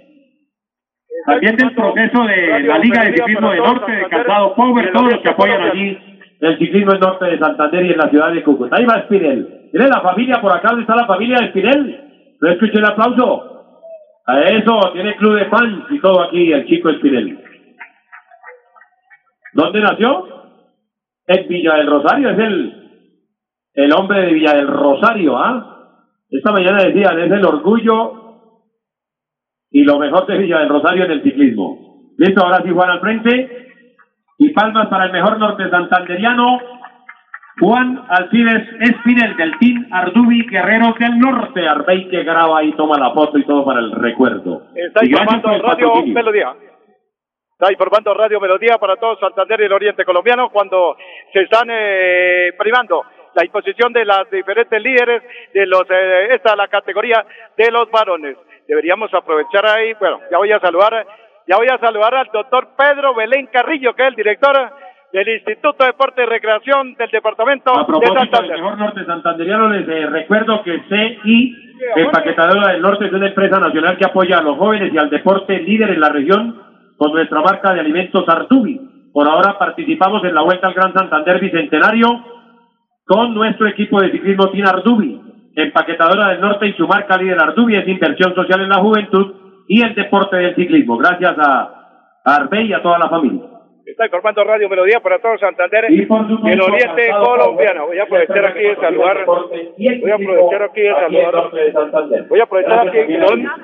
También del proceso de la Liga de Ciclismo de Norte, de Calzado Power, todos los que apoyan allí el ciclismo en norte de Santander y en la ciudad de Cúcuta. Ahí va Espinel. Tiene la familia por acá, ¿dónde está la familia de Espinel? No escuché el aplauso. A eso, tiene club de fans y todo aquí el chico Espinel. ¿Dónde nació? En Villa del Rosario, es el, el hombre de Villa del Rosario, ¿ah? Esta mañana decían, es el orgullo y lo mejor de Villa del Rosario en el ciclismo. Listo, ahora sí Juan al frente. Y palmas para el mejor norte santanderiano, Juan Alcides Espinel del Team Ardubi Guerreros del Norte. Arbey que graba y toma la foto y todo para el recuerdo. Está informando Radio patrocinio. Melodía. Está informando Radio Melodía para todo Santander y el Oriente colombiano cuando se están eh, primando la disposición de las diferentes líderes de los eh, esta es la categoría de los varones. Deberíamos aprovechar ahí, bueno, ya voy a saludar, ya voy a saludar al doctor Pedro Belén Carrillo, que es el director del Instituto de Deporte y Recreación del Departamento A de propósito del Santander. mejor norte santanderiano, les eh, recuerdo que CI, Empaquetadora del Norte, es una empresa nacional que apoya a los jóvenes y al deporte líder en la región con nuestra marca de alimentos Artubi. Por ahora participamos en la Vuelta al Gran Santander Bicentenario con nuestro equipo de ciclismo Team Ardubi. Empaquetadora del Norte y su marca líder Ardubi es inversión social en la juventud y el deporte del ciclismo. Gracias a Arbey y a toda la familia. Está informando Radio Melodía para todo Santander Y supuesto, el Oriente colombiano. Voy a aprovechar aquí de saludar. Voy a aprovechar aquí de saludar. Voy a aprovechar aquí.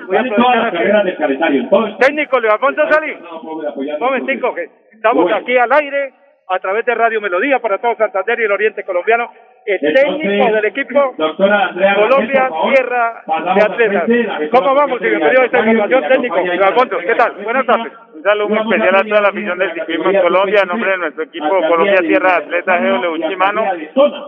Voy a aprovechar aquí. Técnico Alfonso Salí. Un momentico, que estamos aquí al aire a través de Radio Melodía para todo Santander y el Oriente colombiano. El técnico del equipo Andrea Colombia, favor. tierra de atletas. ¿Cómo vamos? Y social bienvenido a esta información técnico. Alfonso, ¿qué tal? Buenas tardes. Un saludo muy especial a toda la afición del ciclismo en Colombia, en nombre de nuestro equipo Colombia Sierra de Atletas GW Chimano.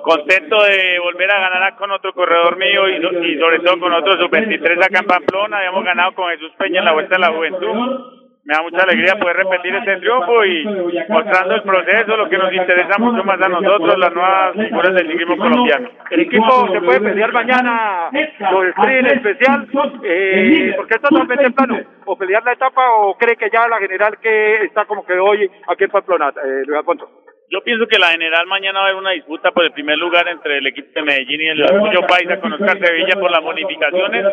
Contento de volver a ganar con otro corredor mío y, y sobre todo con otro sub-23 acá en Pamplona. Habíamos ganado con Jesús Peña en la Vuelta de la Juventud. Me da mucha alegría poder repetir este triunfo y mostrando el proceso, lo que nos interesa mucho más a nosotros, las nuevas figuras del ciclismo colombiano. El equipo se puede pelear mañana los sprint especial, eh, porque esto es en plano, o pelear la etapa o cree que ya la general que está como que hoy aquí en Pamplona, eh, Luis Alfonso. Yo pienso que la general mañana va a haber una disputa por el primer lugar entre el equipo de Medellín y el Orgullo Paisa con Oscar Sevilla por las bonificaciones.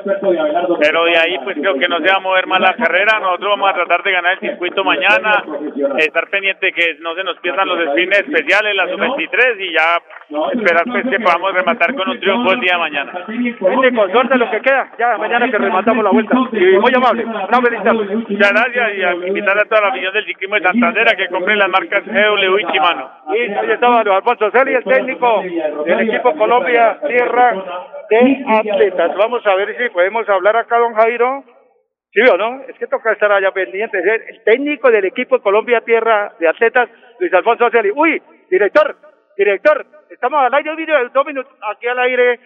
Pero de ahí pues creo que no se va a mover más la carrera. Nosotros vamos a tratar de ganar el circuito mañana, estar pendiente que no se nos pierdan los sprints especiales, la sub-23 y ya esperar pues que podamos rematar con un triunfo el día de mañana. Técnico, suerte lo que queda, ya mañana que rematamos la vuelta. Y muy amable, una feliz tarde. Muchas gracias y a invitar a toda la afición del ciclismo de Santander a que compren las marcas EW y Shimano. Y ahí estaba Luis Alfonso Celi, el técnico del equipo Colombia Tierra de Atletas. Vamos a ver si podemos hablar acá, don Jairo. ¿Sí o no? Es que toca estar allá pendiente. El técnico del equipo Colombia Tierra de Atletas, Luis Alfonso Celi. Uy, director, director, estamos al aire, video de dos minutos aquí al aire,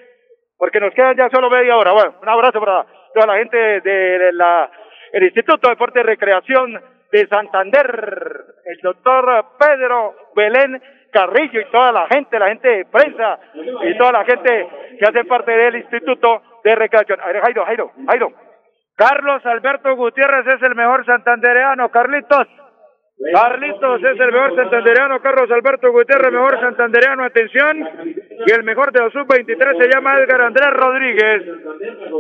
porque nos queda ya solo media hora. Bueno, un abrazo para toda la gente de la, el Instituto de Deporte y Recreación de Santander, el doctor Pedro Belén Carrillo y toda la gente, la gente de prensa y toda la gente que hace parte del Instituto de Recreación. Jairo, Jairo, Jairo. Carlos Alberto Gutiérrez es el mejor santandereano, Carlitos. Carlitos es el mejor santandereano, Carlos Alberto Gutiérrez, mejor santandereano, atención. Y el mejor de los sub-23 se llama Edgar Andrés Rodríguez.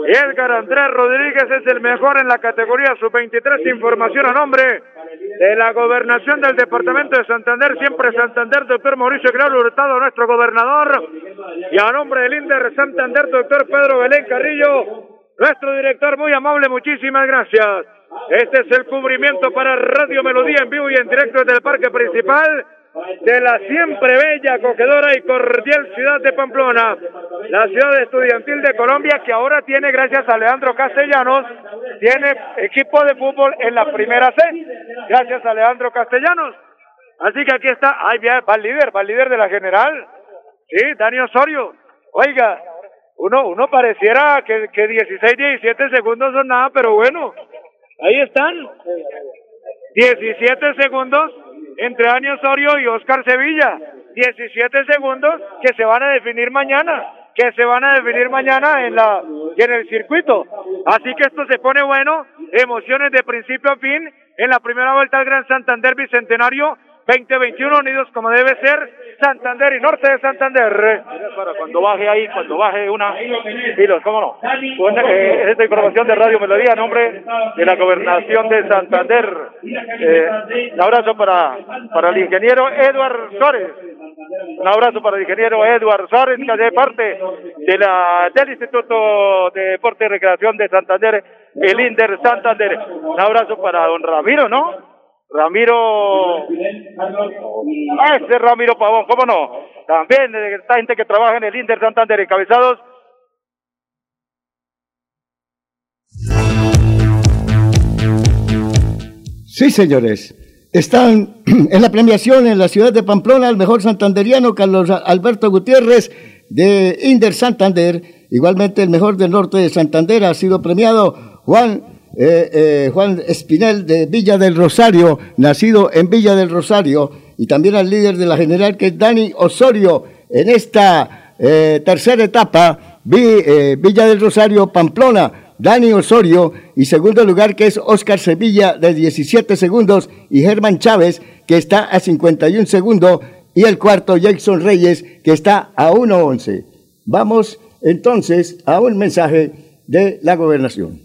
Edgar Andrés Rodríguez es el mejor en la categoría sub-23. Información a nombre de la gobernación del departamento de Santander, siempre Santander, doctor Mauricio Claro Hurtado, nuestro gobernador. Y a nombre del INDER Santander, doctor Pedro Belén Carrillo, nuestro director muy amable, muchísimas gracias. Este es el cubrimiento para Radio Melodía en vivo y en directo desde el parque principal. de la siempre bella, acogedora y cordial ciudad de Pamplona, la ciudad estudiantil de Colombia que ahora tiene, gracias a Leandro Castellanos, tiene equipo de fútbol en la primera C, gracias a Leandro Castellanos. Así que aquí está, ay, va el líder, va el líder de la general, sí, Dani Osorio. Oiga, uno, uno pareciera que, que 16, 17 segundos son nada, pero bueno, ahí están. 17 segundos entre Dani Osorio y Oscar Sevilla. 17 segundos que se van a definir mañana, que se van a definir mañana en la en el circuito. Así que esto se pone bueno, emociones de principio a fin en la primera vuelta al Gran Santander Bicentenario 2021 unidos como debe ser Santander y Norte de Santander. Para cuando baje ahí, cuando baje una pilos, cómo no. Pues, eh, esta información de Radio Melodía a nombre de la gobernación de Santander. Eh, un abrazo para, para el ingeniero Eduard Suárez. Un abrazo para el ingeniero Eduard Suárez, que hace parte de la, del Instituto de Deporte y Recreación de Santander, el INDER Santander. Un abrazo para don Ramiro, ¿no? Ramiro, ah, ese Ramiro Pavón, ¿cómo no? También esta gente que trabaja en el Inter Santander, encabezados. Sí, señores. Están en la premiación en la ciudad de Pamplona el mejor santanderiano Carlos Alberto Gutiérrez de Inder Santander. Igualmente el mejor del norte de Santander ha sido premiado Juan eh, eh, Juan Espinel de Villa del Rosario, nacido en Villa del Rosario, y también al líder de la general que es Dani Osorio en esta eh, tercera etapa, Villa del Rosario, Pamplona, Dani Osorio, y segundo lugar que es Oscar Sevilla de 17 segundos, y Germán Chávez que está a 51 segundos, y el cuarto Jackson Reyes que está a 1.11. Vamos entonces a un mensaje de la gobernación.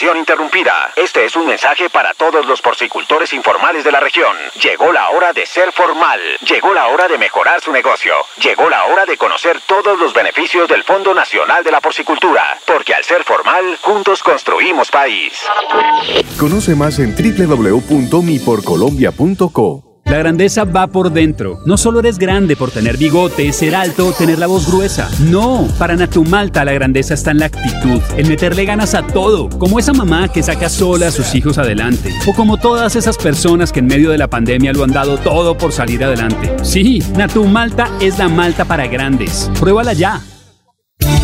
Interrumpida. Este es un mensaje para todos los porcicultores informales de la región. Llegó la hora de ser formal. Llegó la hora de mejorar su negocio. Llegó la hora de conocer todos los beneficios del Fondo Nacional de la Porcicultura. Porque al ser formal, juntos construimos país. Conoce más en www.miporcolombia.co. La grandeza va por dentro. No solo eres grande por tener bigote, ser alto o tener la voz gruesa. No, para Natumalta la grandeza está en la actitud, en meterle ganas a todo, como esa mamá que saca sola a sus hijos adelante, o como todas esas personas que en medio de la pandemia lo han dado todo por salir adelante. Sí, Natumalta es la malta para grandes. Pruébala ya.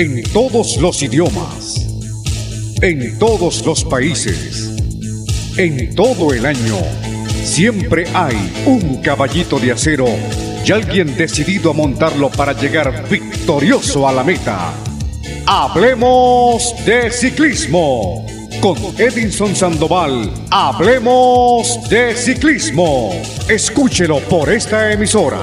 en todos los idiomas, en todos los países, en todo el año. Siempre hay un caballito de acero y alguien decidido a montarlo para llegar victorioso a la meta. Hablemos de ciclismo. Con Edinson Sandoval, hablemos de ciclismo. Escúchelo por esta emisora.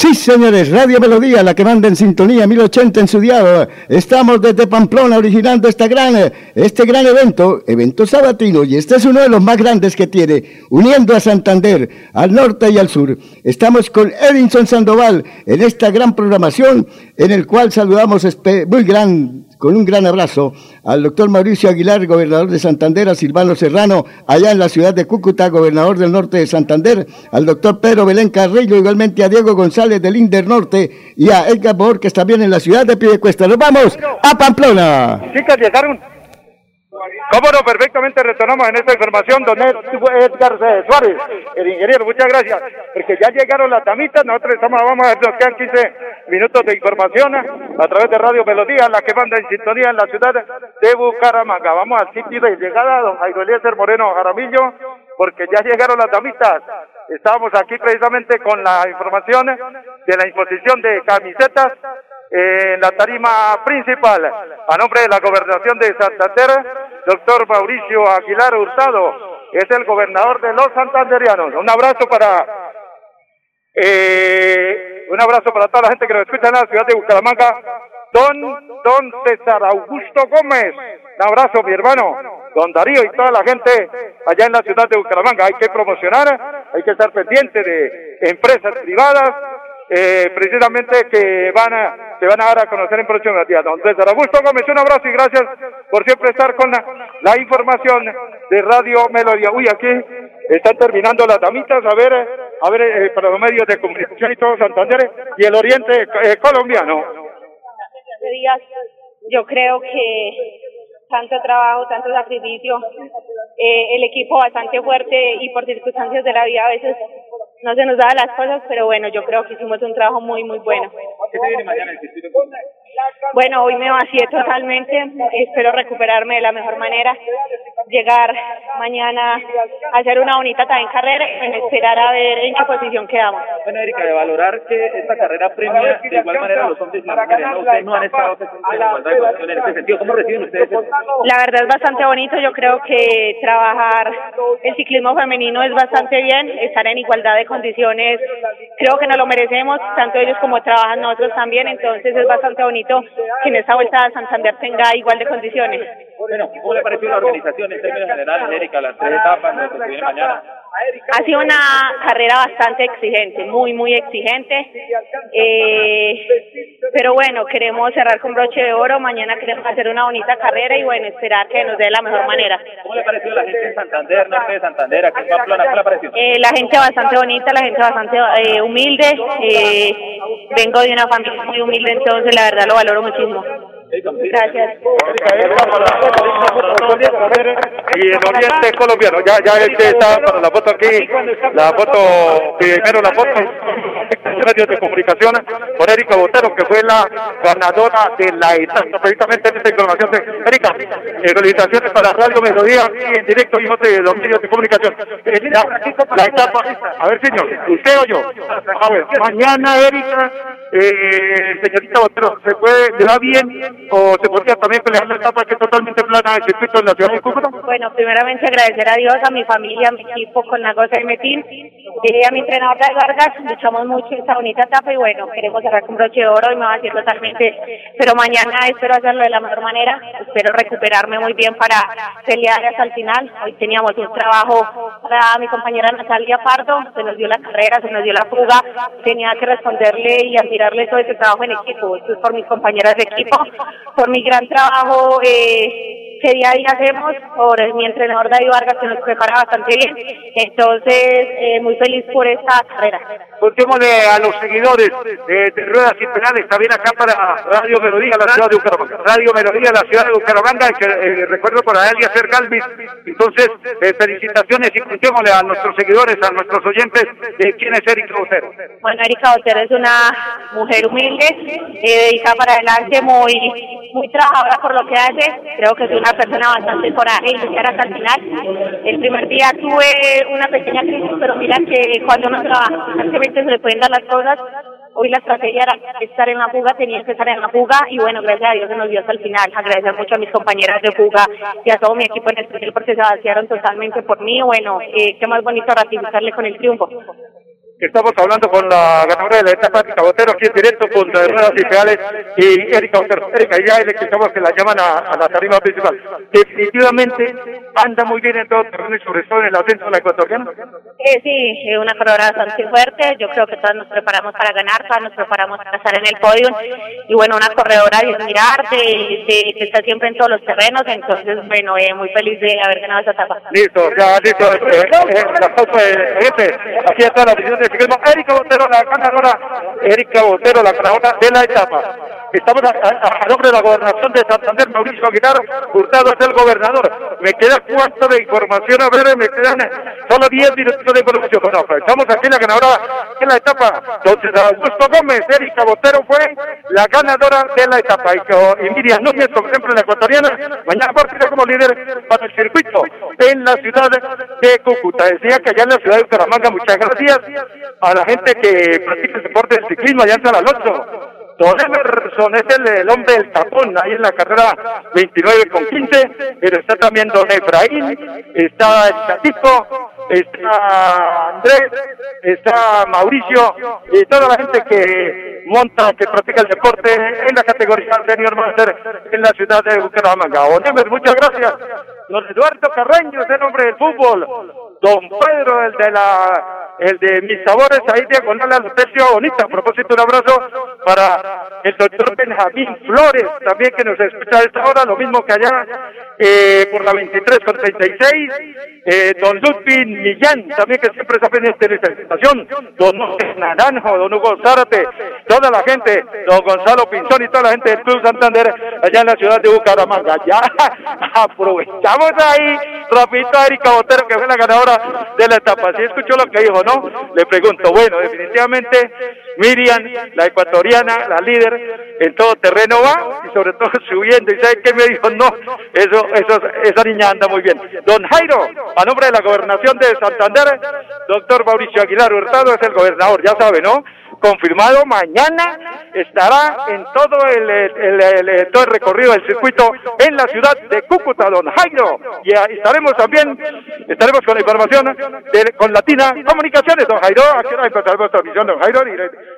Sí, señores, Radio Melodía, la que manda en sintonía 1080 en su diario. Estamos desde Pamplona originando esta gran, este gran evento, evento sabatino, y este es uno de los más grandes que tiene, uniendo a Santander, al norte y al sur. Estamos con Edinson Sandoval en esta gran programación, en el cual saludamos muy gran con un gran abrazo al doctor Mauricio Aguilar, gobernador de Santander, a Silvano Serrano, allá en la ciudad de Cúcuta, gobernador del norte de Santander, al doctor Pedro Belén Carrillo, igualmente a Diego González del Inder Norte y a Edgar Borges también en la ciudad de Piedecuesta. Nos vamos a Pamplona. Chicas, llegaron Cómo no, perfectamente retornamos en esta información, don Edgar Suárez, el ingeniero, muchas gracias, porque ya llegaron las damitas, nosotros estamos, vamos a ver, nos quedan 15 minutos de información a través de Radio Melodía, la que manda en sintonía en la ciudad de Bucaramanga. Vamos al sitio de llegada, don Jairo Eliezer Moreno Jaramillo, porque ya llegaron las damitas. Estábamos aquí precisamente con la información de la imposición de camisetas en la tarima principal. A nombre de la gobernación de Santander, doctor Mauricio Aguilar Hurtado, es el gobernador de los santanderianos. Un abrazo para eh, un abrazo para toda la gente que nos escucha en la ciudad de Bucaramanga. Don, don César Augusto Gómez. Un abrazo, mi hermano. Don Darío y toda la gente allá en la ciudad de Bucaramanga. Hay que promocionar, hay que estar pendiente de empresas privadas, eh, precisamente que van a, se van a dar a conocer en próximos días. Don César Augusto Gómez, un abrazo y gracias por siempre estar con la, información de Radio Melodía. Uy, aquí están terminando las damitas, a ver, a ver, eh, para los medios de comunicación y todo Santander y el oriente eh, colombiano. Yo creo que tanto trabajo, tanto sacrificio, eh, el equipo bastante fuerte y por circunstancias de la vida a veces no se nos daban las cosas, pero bueno, yo creo que hicimos un trabajo muy, muy bueno. ¿Qué viene mañana Bueno, hoy me vacié totalmente, espero recuperarme de la mejor manera, llegar mañana a hacer una bonita también carrera y esperar a ver en qué posición quedamos. Bueno, Erika, de valorar que esta carrera premia de igual manera a los hombres y las mujeres, ¿no? Ustedes no han estado en igualdad de en este sentido, ¿cómo reciben ustedes La verdad es bastante bonito, yo creo que trabajar el ciclismo femenino es bastante bien, estar en igualdad de condiciones, creo que nos lo merecemos, tanto ellos como trabajan nosotros también, entonces es bastante bonito que en esta vuelta a Santander tenga igual de condiciones. Bueno, ¿cómo le pareció la organización en términos generales, Erika, las tres etapas, lo que viene mañana? Ha sido una carrera bastante exigente, muy, muy exigente. Eh, pero bueno, queremos cerrar con broche de oro. Mañana queremos hacer una bonita carrera y bueno, esperar que nos dé la mejor manera. ¿Cómo le pareció la gente en Santander, norte de Santander, aquí en Pamplona? ¿Cómo le pareció? Eh, la gente bastante bonita, la gente bastante eh, humilde. Eh, vengo de una familia muy humilde, entonces la verdad lo valoro muchísimo. Gracias. Y el oriente colombiano, ya, ya este está para la foto aquí, la foto, primero la foto, medios de comunicación con Erika Botero, que fue la ganadora de la etapa, precisamente en esta información de Erika, felicitaciones para Radio Melodía y en directo y de los medios de comunicación. Eh, la, etapa, a ver señor, usted o yo, mañana Erika, eh, señorita Botero, ¿se puede, le va bien o se podría también pelear la etapa que es totalmente plana el circuito en la ciudad de Cúcuta? Bueno, primeramente agradecer a Dios, a mi familia, a mi equipo con la goza de Metín, y a mi entrenador de Vargas, luchamos mucho esta bonita etapa y bueno, queremos cerrar con broche de oro y me va a decir totalmente, pero mañana espero hacerlo de la mejor manera, espero recuperarme muy bien para pelear hasta el final. Hoy teníamos un trabajo para mi compañera Natalia Pardo, se nos dio la carrera, se nos dio la fuga, tenía que responderle y admirarle todo ese trabajo en equipo, esto es por mis compañeras de equipo, por mi gran trabajo eh, que día a día hacemos, por mi entrenador David Vargas que nos prepara bastante bien. Entonces, eh, muy feliz por esta carrera. Contémosle a los seguidores de, Ruedas y Penales, también acá para Radio Melodía, la ciudad de Bucaramanga. Radio Melodía, la ciudad de Bucaramanga, que eh, recuerdo por ahí hacer Galvis. Entonces, eh, felicitaciones y contémosle a nuestros seguidores, a nuestros oyentes, de quién es Erika Botero. Bueno, Erika Botero es una mujer humilde, eh, dedicada para adelante, muy, muy trabajadora por lo que hace. Creo que es una persona bastante coraje y luchar hasta el final. El primer día tuve una pequeña crisis, pero mira que cuando uno trabaja constantemente se le pueden dar las cosas. Hoy la estrategia era estar en la fuga, tenía que estar en la fuga y bueno, gracias a Dios se nos dio hasta el final. Agradecer mucho a mis compañeras de fuga y a todo mi equipo en especial porque se vaciaron totalmente por mí. Bueno, eh, qué más bonito ratificarle con el triunfo. Estamos hablando con la ganadora de la etapa de Botero, aquí en directo con ruedas y y Erika Botero. Erika, ya le escuchamos que la llaman a, a la tarima principal. Definitivamente anda muy bien en todo terreno y sobre todo en el ascenso de la ecuatoriana. Eh, sí, eh, una carrera bastante fuerte. Yo creo que todos nos preparamos para ganar, todos nos preparamos para estar en el podio. Y bueno, una corredora de admirar, de, de, de estar siempre en todos los terrenos. Entonces, bueno, eh, muy feliz de haber ganado esa etapa. Listo, ya listo. Eh, eh, la este. Aquí está la decisión de Erika Botero, la ganadora. Erika Botero, la ganadora de la etapa. Estamos a, nombre de la gobernación de Santander, Mauricio Aguilar, Hurtado es el gobernador. Me queda cuarto de información, a ver, me quedan solo 10 minutos de información. Pues estamos aquí, la ganadora de la etapa. Entonces, Augusto Gómez, Erika Botero fue la ganadora de la etapa. Y, co- y Miriam Núñez, como siempre, la ecuatoriana, mañana partida como líder para el circuito en la ciudad de Cúcuta. Decía que allá en la ciudad de Bucaramanga, muchas gracias a la gente que practica el deporte del ciclismo allá en San Alonso. Don Emerson es el, hombre del tapón, ahí en la carrera 29 con 15, pero está también Don Efraín, está el Chatito, está Andrés, está Mauricio y toda la gente que monta, que practica el deporte en la categoría Senior Master en la ciudad de Bucaramanga. Muchas gracias. Don Eduardo Carreño es el hombre del fútbol. Don Pedro, el de la, el de mis sabores, ahí diagonal al Lutecio Bonita. A propósito, un abrazo para el doctor Benjamín Flores, también que nos escucha a esta hora, lo mismo que allá eh, por la 23 con 36. Eh, don Ludwig Millán, también que siempre está pendiente de esta estación. Don Naranjo, don Hugo Zárate, toda la gente, don Gonzalo Pinzón y toda la gente del Club Santander allá en la ciudad de Bucaramanga. Ya aprovechamos ahí, rapidito a Erika Botero, que fue la ganadora de la etapa. Si escuchó lo que dijo, ¿no? Le pregunto, bueno, definitivamente Miriam, la ecuatoriana, la líder, en todo terreno va y sobre todo subiendo. ¿Y sabe qué me dijo? No, eso, eso, esa niña anda muy bien. Don Jairo, a nombre de la gobernación de Santander, doctor Mauricio Aguilar Hurtado es el gobernador, ya sabe, ¿no? confirmado mañana estará en todo el, el- todo el recorrido del circuito en la ciudad de Cúcuta, don Jairo. Y estaremos también, estaremos con la información de, con Latina Comunicaciones, don Jairo. ¿A qué hora empezaremos transmisión, don Jairo?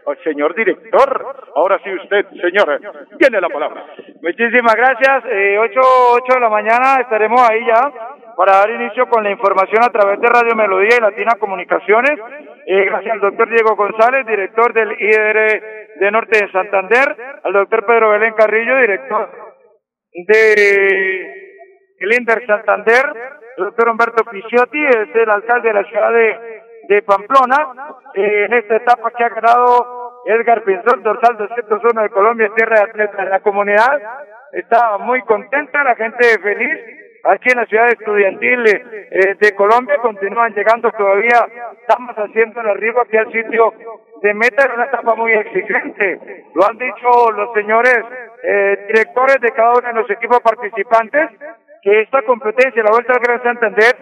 Oh, señor director, ahora sí usted, señor, tiene la palabra. Muchísimas gracias. Eh, 8, 8 de la mañana estaremos ahí ya para dar inicio con la información a través de Radio Melodía y Latina Comunicaciones. Eh, gracias al doctor Diego González, director del IDR de Norte de Santander, al doctor Pedro Belén Carrillo, director de el Inter Santander, el doctor Humberto Picciotti, es el alcalde de la ciudad de, de Pamplona, eh, en esta etapa que ha ganado Edgar Pinzón, dorsal 201 de Colombia, tierra de atletas. La comunidad está muy contenta, la gente feliz. Aquí en la ciudad estudiantil eh, de Colombia continúan llegando todavía, estamos haciendo el arribo aquí al sitio de meta en una etapa muy exigente. Lo han dicho los señores eh, directores de cada uno de los equipos participantes, que esta competencia, la Vuelta al Gran Santander,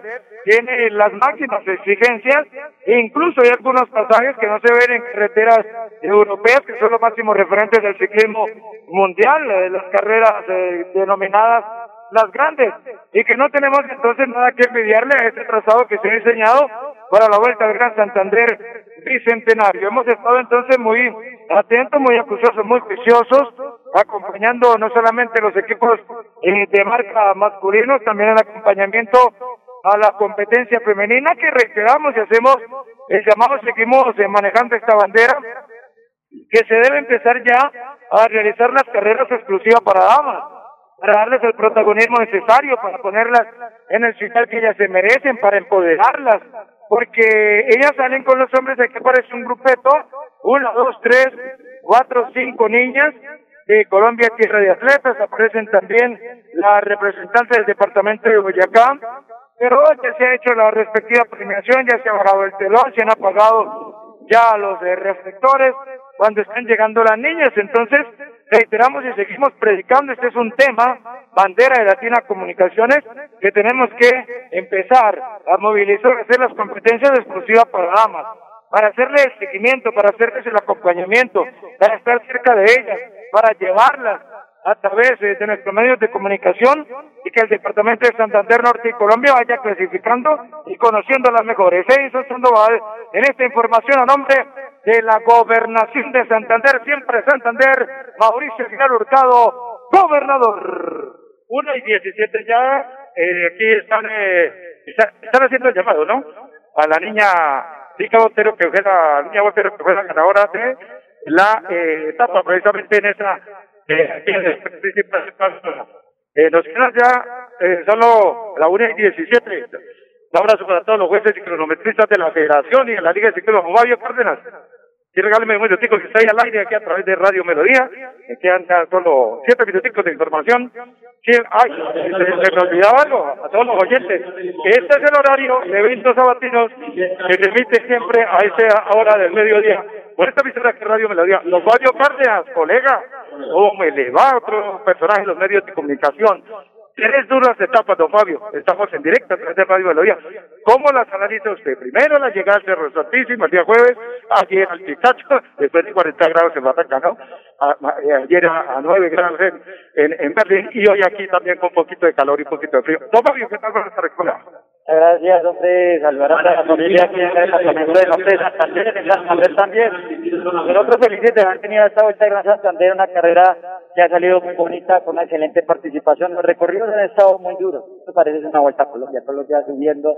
tiene las máximas exigencias e incluso hay algunos pasajes que no se ven en carreteras europeas, que son los máximos referentes del ciclismo mundial, eh, las carreras eh, denominadas las grandes, y que no tenemos entonces nada que envidiarle a este trazado que se ha diseñado para la Vuelta al Gran Santander Bicentenario. Hemos estado entonces muy atentos, muy acuciosos, muy juiciosos, acompañando no solamente los equipos eh, de marca masculinos, también el acompañamiento a la competencia femenina que reiteramos y hacemos el llamado, seguimos eh, manejando esta bandera que se debe empezar ya a realizar las carreras exclusivas para damas, para darles el protagonismo necesario, para ponerlas en el sitio que ellas se merecen, para empoderarlas, porque ellas salen con los hombres, aquí parece un grupeto, una, dos, tres, cuatro, cinco niñas, de Colombia Tierra de Atletas, aparecen también las representantes del departamento de Boyacá, pero ya se ha hecho la respectiva premiación, ya se ha bajado el telón, se han apagado ya los reflectores cuando están llegando las niñas. Entonces, reiteramos y seguimos predicando, este es un tema, bandera de Latina Comunicaciones, que tenemos que empezar a movilizar, hacer las competencias exclusivas para damas, para hacerle el seguimiento, para hacerles el acompañamiento, para estar cerca de ellas, para llevarlas a través de nuestros medios de comunicación y que el departamento de Santander Norte y Colombia vaya clasificando y conociendo las mejores. Eso Sandoval en esta información a nombre de la gobernación de Santander, siempre Santander, Mauricio Aguilar Hurtado, gobernador. Una y diecisiete ya, eh, aquí están, eh, está- están haciendo el llamado, ¿no? A la niña Rica Botero, que fue la niña Botero, que fue la de la eh, etapa, precisamente en esa, eh, eh, nos quedan ya eh, solo la 1 y 17. Un abrazo para todos los jueces y cronometristas de la Federación y de la Liga de Ciclismo. Fabio Cárdenas. Y regáleme un minutico que está ahí al aire aquí a través de Radio Melodía. Me quedan ya solo siete minuticos de información. Sí, ay, se, me olvidaba algo a todos los oyentes. Este es el horario de eventos sabatinos que se emite siempre a esa hora del mediodía. Por esta emisora que Radio Melodía. Los Fabio Cárdenas, colega. ¿Cómo le va otro personaje de los medios de comunicación? Tres duras etapas, don Fabio. Estamos en directo a través de Radio Melodía. ¿Cómo las analiza usted? Primero la llegada al Cerro Santísimo el día jueves, ayer al Pistacho, después de 40 grados en Batacá, ¿no? A- a- eh, ayer a, a 9 grados en, en, en Berlín y hoy aquí también con un poquito de calor y un poquito de frío. Don Fabio, ¿qué tal con esta escuela? Gracias, hombre. Saludar a la familia aquí en el departamento de Norte de Santander, en Santander también. Nosotros felices de haber tenido esta vuelta de Gran Santander, una carrera que ha salido muy bonita, con una excelente participación. Los recorridos han estado muy duros. Esto parece una vuelta a Colombia, todos los días subiendo.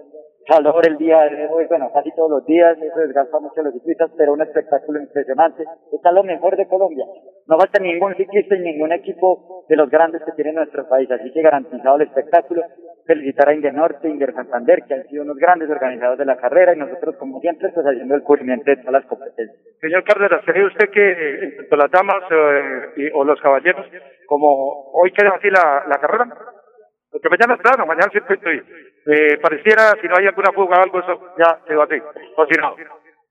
Calor el día de hoy, bueno, casi todos los días, eso desgasta mucho a los ciclistas, pero un espectáculo impresionante. Está lo mejor de Colombia. No falta ningún ciclista y ningún equipo de los grandes que tiene nuestro país, así que garantizado el espectáculo. Felicitar a Inder Norte, Inder Santander, que han sido unos grandes organizadores de la carrera y nosotros, como siempre, pues haciendo el cubrimiento de todas las competencias. Señor Cárdenas, ¿cree usted que eh, tanto las damas eh, y- o los caballeros, como hoy queda así la, la carrera? Porque mañana es plano, mañana es circuito y eh, pareciera, si no hay alguna fuga o algo, eso ya quedó así. O si no.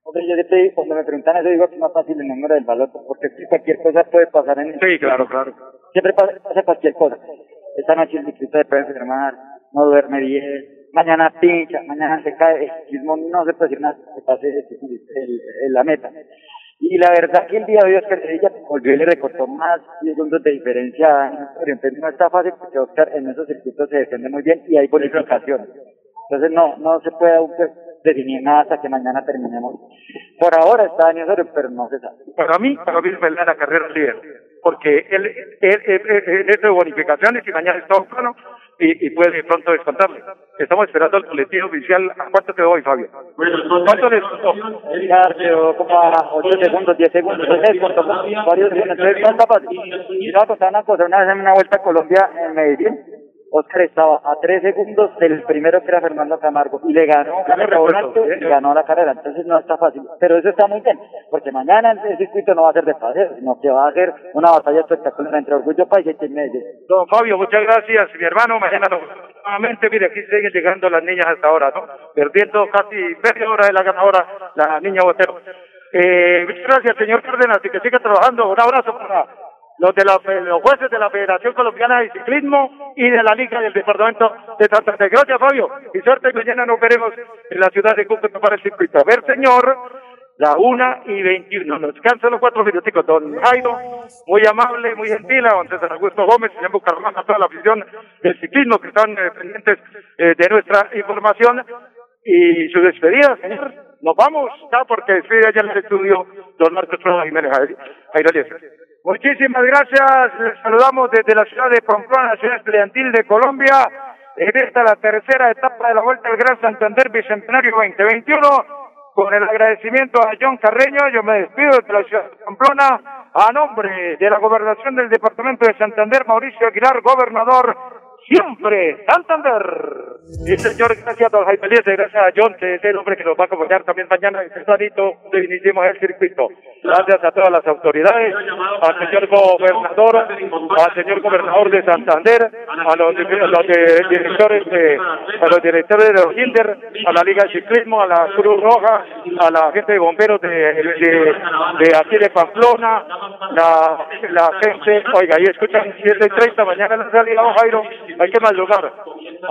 Hombre, yo siempre, cuando me preguntan eso, digo que es más fácil el número del valor, porque cualquier cosa puede pasar en Sí, claro, claro. Siempre pasa, pasa cualquier cosa. Esta noche el se puede enfermar, no duerme bien, mañana pincha, mañana se cae, el no se nada que pase el, el- la meta. Y la verdad que el día de hoy Oscar Sevilla volvió y le recortó más segundos de diferencia Historia. Entonces no está fácil porque Oscar en esos circuitos se defiende muy bien y hay bonificaciones. Entonces no, no se puede pues, definir nada hasta que mañana terminemos. Por ahora está Daniel Osorio, pero no se sabe. Para mí, para mí es verdad la carrera líder. Porque él, él, él, de bonificaciones y mañana está plano y, y puede pronto descontarle. Estamos esperando al boletín oficial. ¿A cuánto te doy, Fabio? ¿Cuánto le quedó como a 8 segundos, 10 segundos, entonces cortó varios segundos. Entonces no. Y contar una cosa, una vez en una vuelta a Colombia en Medellín, Oscar estaba a 3 segundos del primero que era Fernando Camargo y le ganó, un alto y ganó la carrera. Entonces no está fácil. Pero eso está muy bien, porque mañana el circuito no va a ser de paseo, sino que va a ser una batalla espectacular entre Orgullo País y Medellín. Don Fabio, muchas gracias, mi hermano. Mañana nuevamente, mire, aquí siguen llegando las niñas hasta ahora, ¿no? Perdiendo casi media hora de la ganadora, la niña Botero. Eh, muchas gracias, señor Cárdenas, y que siga trabajando. Un abrazo para los de la, los jueces de la Federación Colombiana de Ciclismo y de la Liga del Departamento de Santander. Gracias, Fabio. Y suerte, mañana nos veremos en la ciudad de Cúcuta para el circuito. A ver, señor, la una y veintiuno. Nos cansan los cuatro minuticos. Don Jairo, muy amable, muy gentil. A don César Augusto Gómez, señor Bucaramanga, toda la afición del ciclismo que están eh, pendientes eh, de nuestra información. Y su despedida, señor. Nos vamos, ya, porque despide allá en el estudio don Marcos Prado Jiménez Jairo Eliezer. Muchísimas gracias. Les saludamos desde la ciudad de Pamplona, ciudad estudiantil de Colombia. En esta la tercera etapa de la Vuelta al Gran Santander Bicentenario 2021. Con el agradecimiento a John Carreño, yo me despido desde la ciudad de Pamplona a nombre de la gobernación del departamento de Santander, Mauricio Aguilar, gobernador siempre Santander. Y señor, gracias a don Jaime Eliezer, gracias a John, que es el hombre que nos va a acompañar también mañana en tempranito de iniciemos el circuito. Gracias a todas las autoridades, al señor gobernador, al señor gobernador de Santander, a los, de- directores de, a los directores de los Kinder, a la Liga de Ciclismo, a la Cruz Roja, a la gente de bomberos de, de, aquí de Pamplona, la, la gente, oiga, ahí escuchan 7 y 30, mañana la salida, Jairo, hay que madrugar.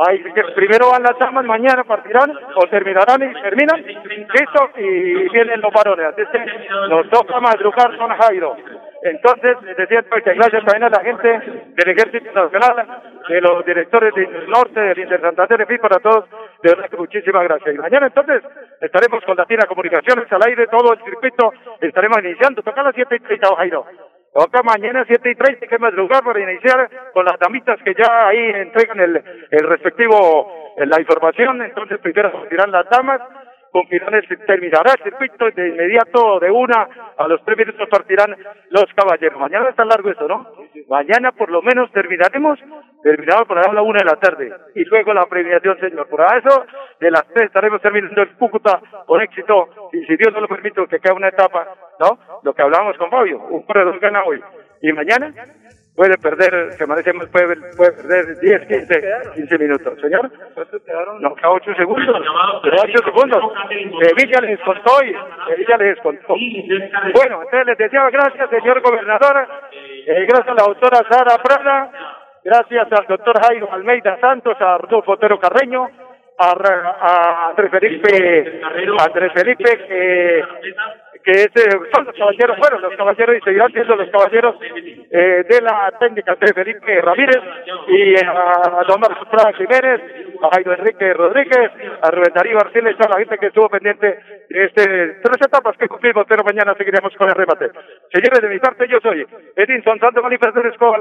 Hay que, primero van las damas, mañana partirán o terminarán y terminan, listo, y vienen los varones. Así que nos toca madrugar, don Jairo. Entonces, decía que gracias también a la gente del Ejército Nacional, de los directores del Norte, del Inter Santander, en fin, para todos, de verdad que muchísimas gracias. Y mañana entonces estaremos con Latina Comunicaciones al aire, todo el circuito, estaremos iniciando, toca las siete y treinta, Jairo. Toca mañana siete y treinta, que más lugar para iniciar con las damitas que ya ahí entregan el, el respectivo, la información, entonces primero dirán las damas, con Quirones terminará el circuito de inmediato de una a los tres minutos partirán los caballeros. Mañana está largo eso, ¿no? Mañana por lo menos terminaremos, terminamos por la una de la tarde y luego la premiación, señor. Por eso, de las tres estaremos terminando el Cúcuta con éxito y si Dios no lo permite que quede una etapa, ¿no? Lo que hablábamos con Fabio, un corredor gana hoy. Y mañana puede perder, se merece más, puede, puede perder 10, 15, 15 minutos. Señor, no, a 8 segundos, 8 segundos. Villa les contó y Villa les contó. Bueno, entonces les decía gracias, señor gobernador, eh, gracias a la doctora Sara Prada, gracias al doctor Jairo Almeida Santos, a Rodolfo Otero Carreño, a, a Andrés Felipe, Andrés Felipe, que que este, son los caballeros, fueron los caballeros y seguirán siendo los caballeros eh, de la técnica de Felipe Ramírez y a Don Marcos Prada Jiménez, a Jairo Enrique Rodríguez, a Rubén Darío Arciles, a la gente que estuvo pendiente de este tres etapas que cumplimos, pero mañana seguiremos con el remate. Señores, de mi parte, yo soy Edinson Santo Manifestaciones Escobar.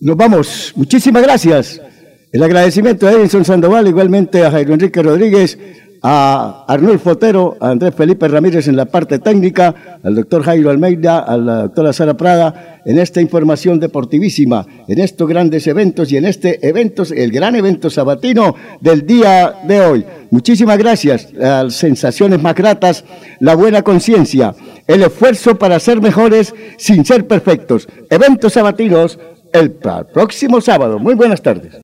Nos vamos. Muchísimas gracias. El agradecimiento a Edison Sandoval, igualmente a Jairo Enrique Rodríguez, a Arnulfo Fotero, a Andrés Felipe Ramírez en la parte técnica, al doctor Jairo Almeida, a la doctora Sara Prada, en esta información deportivísima, en estos grandes eventos y en este evento, el gran evento sabatino del día de hoy. Muchísimas gracias. Las sensaciones más gratas, la buena conciencia, el esfuerzo para ser mejores sin ser perfectos. Eventos sabatinos el próximo sábado. Muy buenas tardes.